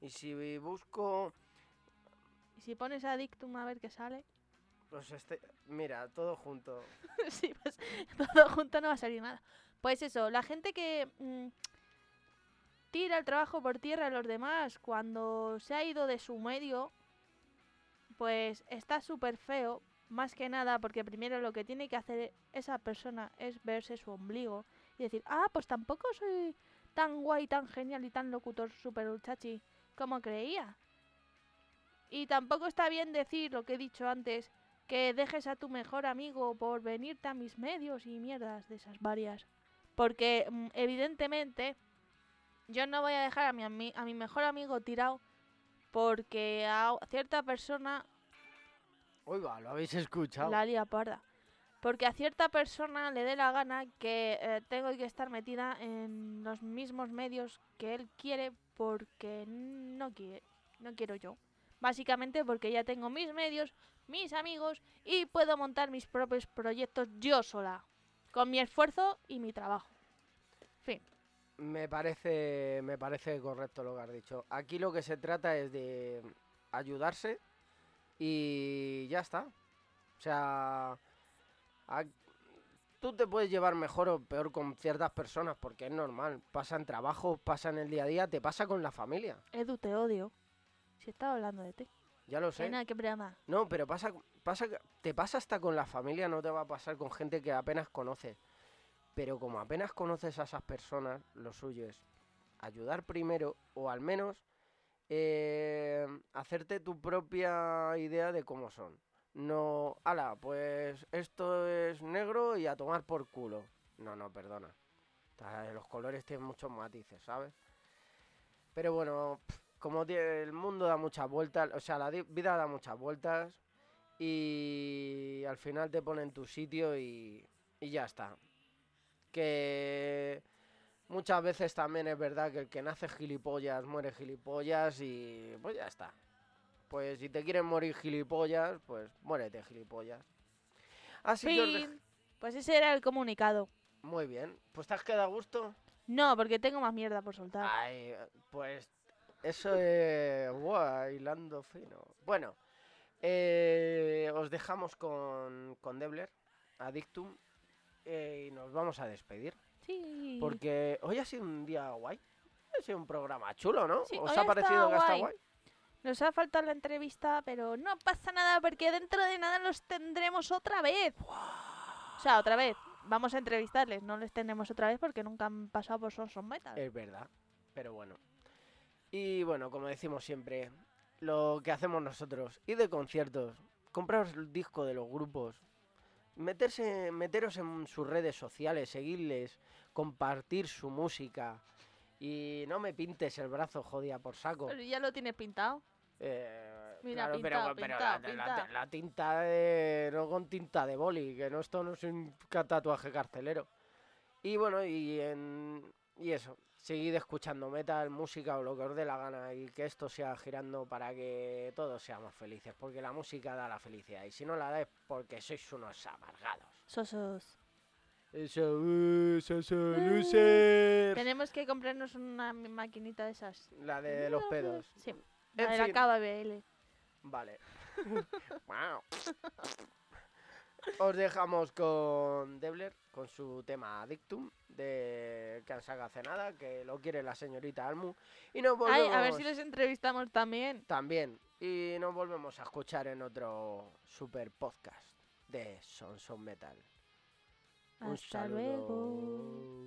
y si busco... Y si pones a Dictum a ver qué sale. Pues este... Mira, todo junto. sí, pues todo junto no va a salir nada. Pues eso, la gente que mm, tira el trabajo por tierra a los demás cuando se ha ido de su medio, pues está súper feo. Más que nada porque primero lo que tiene que hacer esa persona es verse su ombligo y decir, ah, pues tampoco soy tan guay, tan genial y tan locutor super chachi como creía. Y tampoco está bien decir lo que he dicho antes, que dejes a tu mejor amigo por venirte a mis medios y mierdas de esas varias. Porque mm, evidentemente yo no voy a dejar a mi, ami- a mi mejor amigo tirado porque a cierta persona Oiga, ¿lo habéis escuchado? la lía parda. Porque a cierta persona le dé la gana que eh, tengo que estar metida en los mismos medios que él quiere porque no quiere, no quiero yo. Básicamente porque ya tengo mis medios, mis amigos y puedo montar mis propios proyectos yo sola, con mi esfuerzo y mi trabajo. Fin. Me parece, me parece correcto lo que has dicho. Aquí lo que se trata es de ayudarse y ya está. O sea, a- tú te puedes llevar mejor o peor con ciertas personas porque es normal. Pasa en trabajo, pasa en el día a día, te pasa con la familia. Edu, te odio. Si estaba hablando de ti. Ya lo sé. que. No, pero pasa, pasa, te pasa hasta con la familia, no te va a pasar con gente que apenas conoces. Pero como apenas conoces a esas personas, lo suyo es ayudar primero o al menos eh, hacerte tu propia idea de cómo son. No, ala, pues esto es negro y a tomar por culo. No, no, perdona. Los colores tienen muchos matices, ¿sabes? Pero bueno, como el mundo da muchas vueltas, o sea, la vida da muchas vueltas y al final te pone en tu sitio y ya está. Que muchas veces también es verdad que el que nace gilipollas muere gilipollas y pues ya está. Pues si te quieren morir gilipollas, pues muérete gilipollas. Así que os dej- Fin. Pues ese era el comunicado. Muy bien. Pues te has quedado a gusto. No, porque tengo más mierda por soltar. Ay, pues eso es guau, hilando fino. Bueno, eh, os dejamos con, con Debler, Addictum, eh, y nos vamos a despedir. Sí. Porque hoy ha sido un día guay. Ha sido un programa chulo, ¿no? Sí, ¿Os ha parecido que ha estado guay. Nos ha faltado la entrevista, pero no pasa nada porque dentro de nada los tendremos otra vez. O sea, otra vez. Vamos a entrevistarles, no les tendremos otra vez porque nunca han pasado por Sons of Metal. Es verdad, pero bueno. Y bueno, como decimos siempre, lo que hacemos nosotros, ir de conciertos, compraros el disco de los grupos, meterse, meteros en sus redes sociales, seguirles, compartir su música y no me pintes el brazo jodida por saco. Pero ya lo tienes pintado. Eh, Mira, claro, pero, la, la- tinta de, no con tinta de boli, que no esto no es un tatuaje carcelero. Y bueno, y en, y eso, seguid escuchando metal, música o lo que os dé la gana y que esto siga girando para que todos seamos felices, porque la música da la felicidad y si no la da es porque sois unos amargados. Sosos. Eso, eso, eso, loser. Tenemos que comprarnos una maquinita de esas. La de los pedos. Sí. En La de la. KBL. Vale. Os dejamos con Debler, con su tema Dictum, de que han sacado hace nada, que lo quiere la señorita Almu. Y nos Ay, volvemos a ver si les entrevistamos también. también. Y nos volvemos a escuchar en otro super podcast de Sons of Metal. Un Hasta saludo. luego.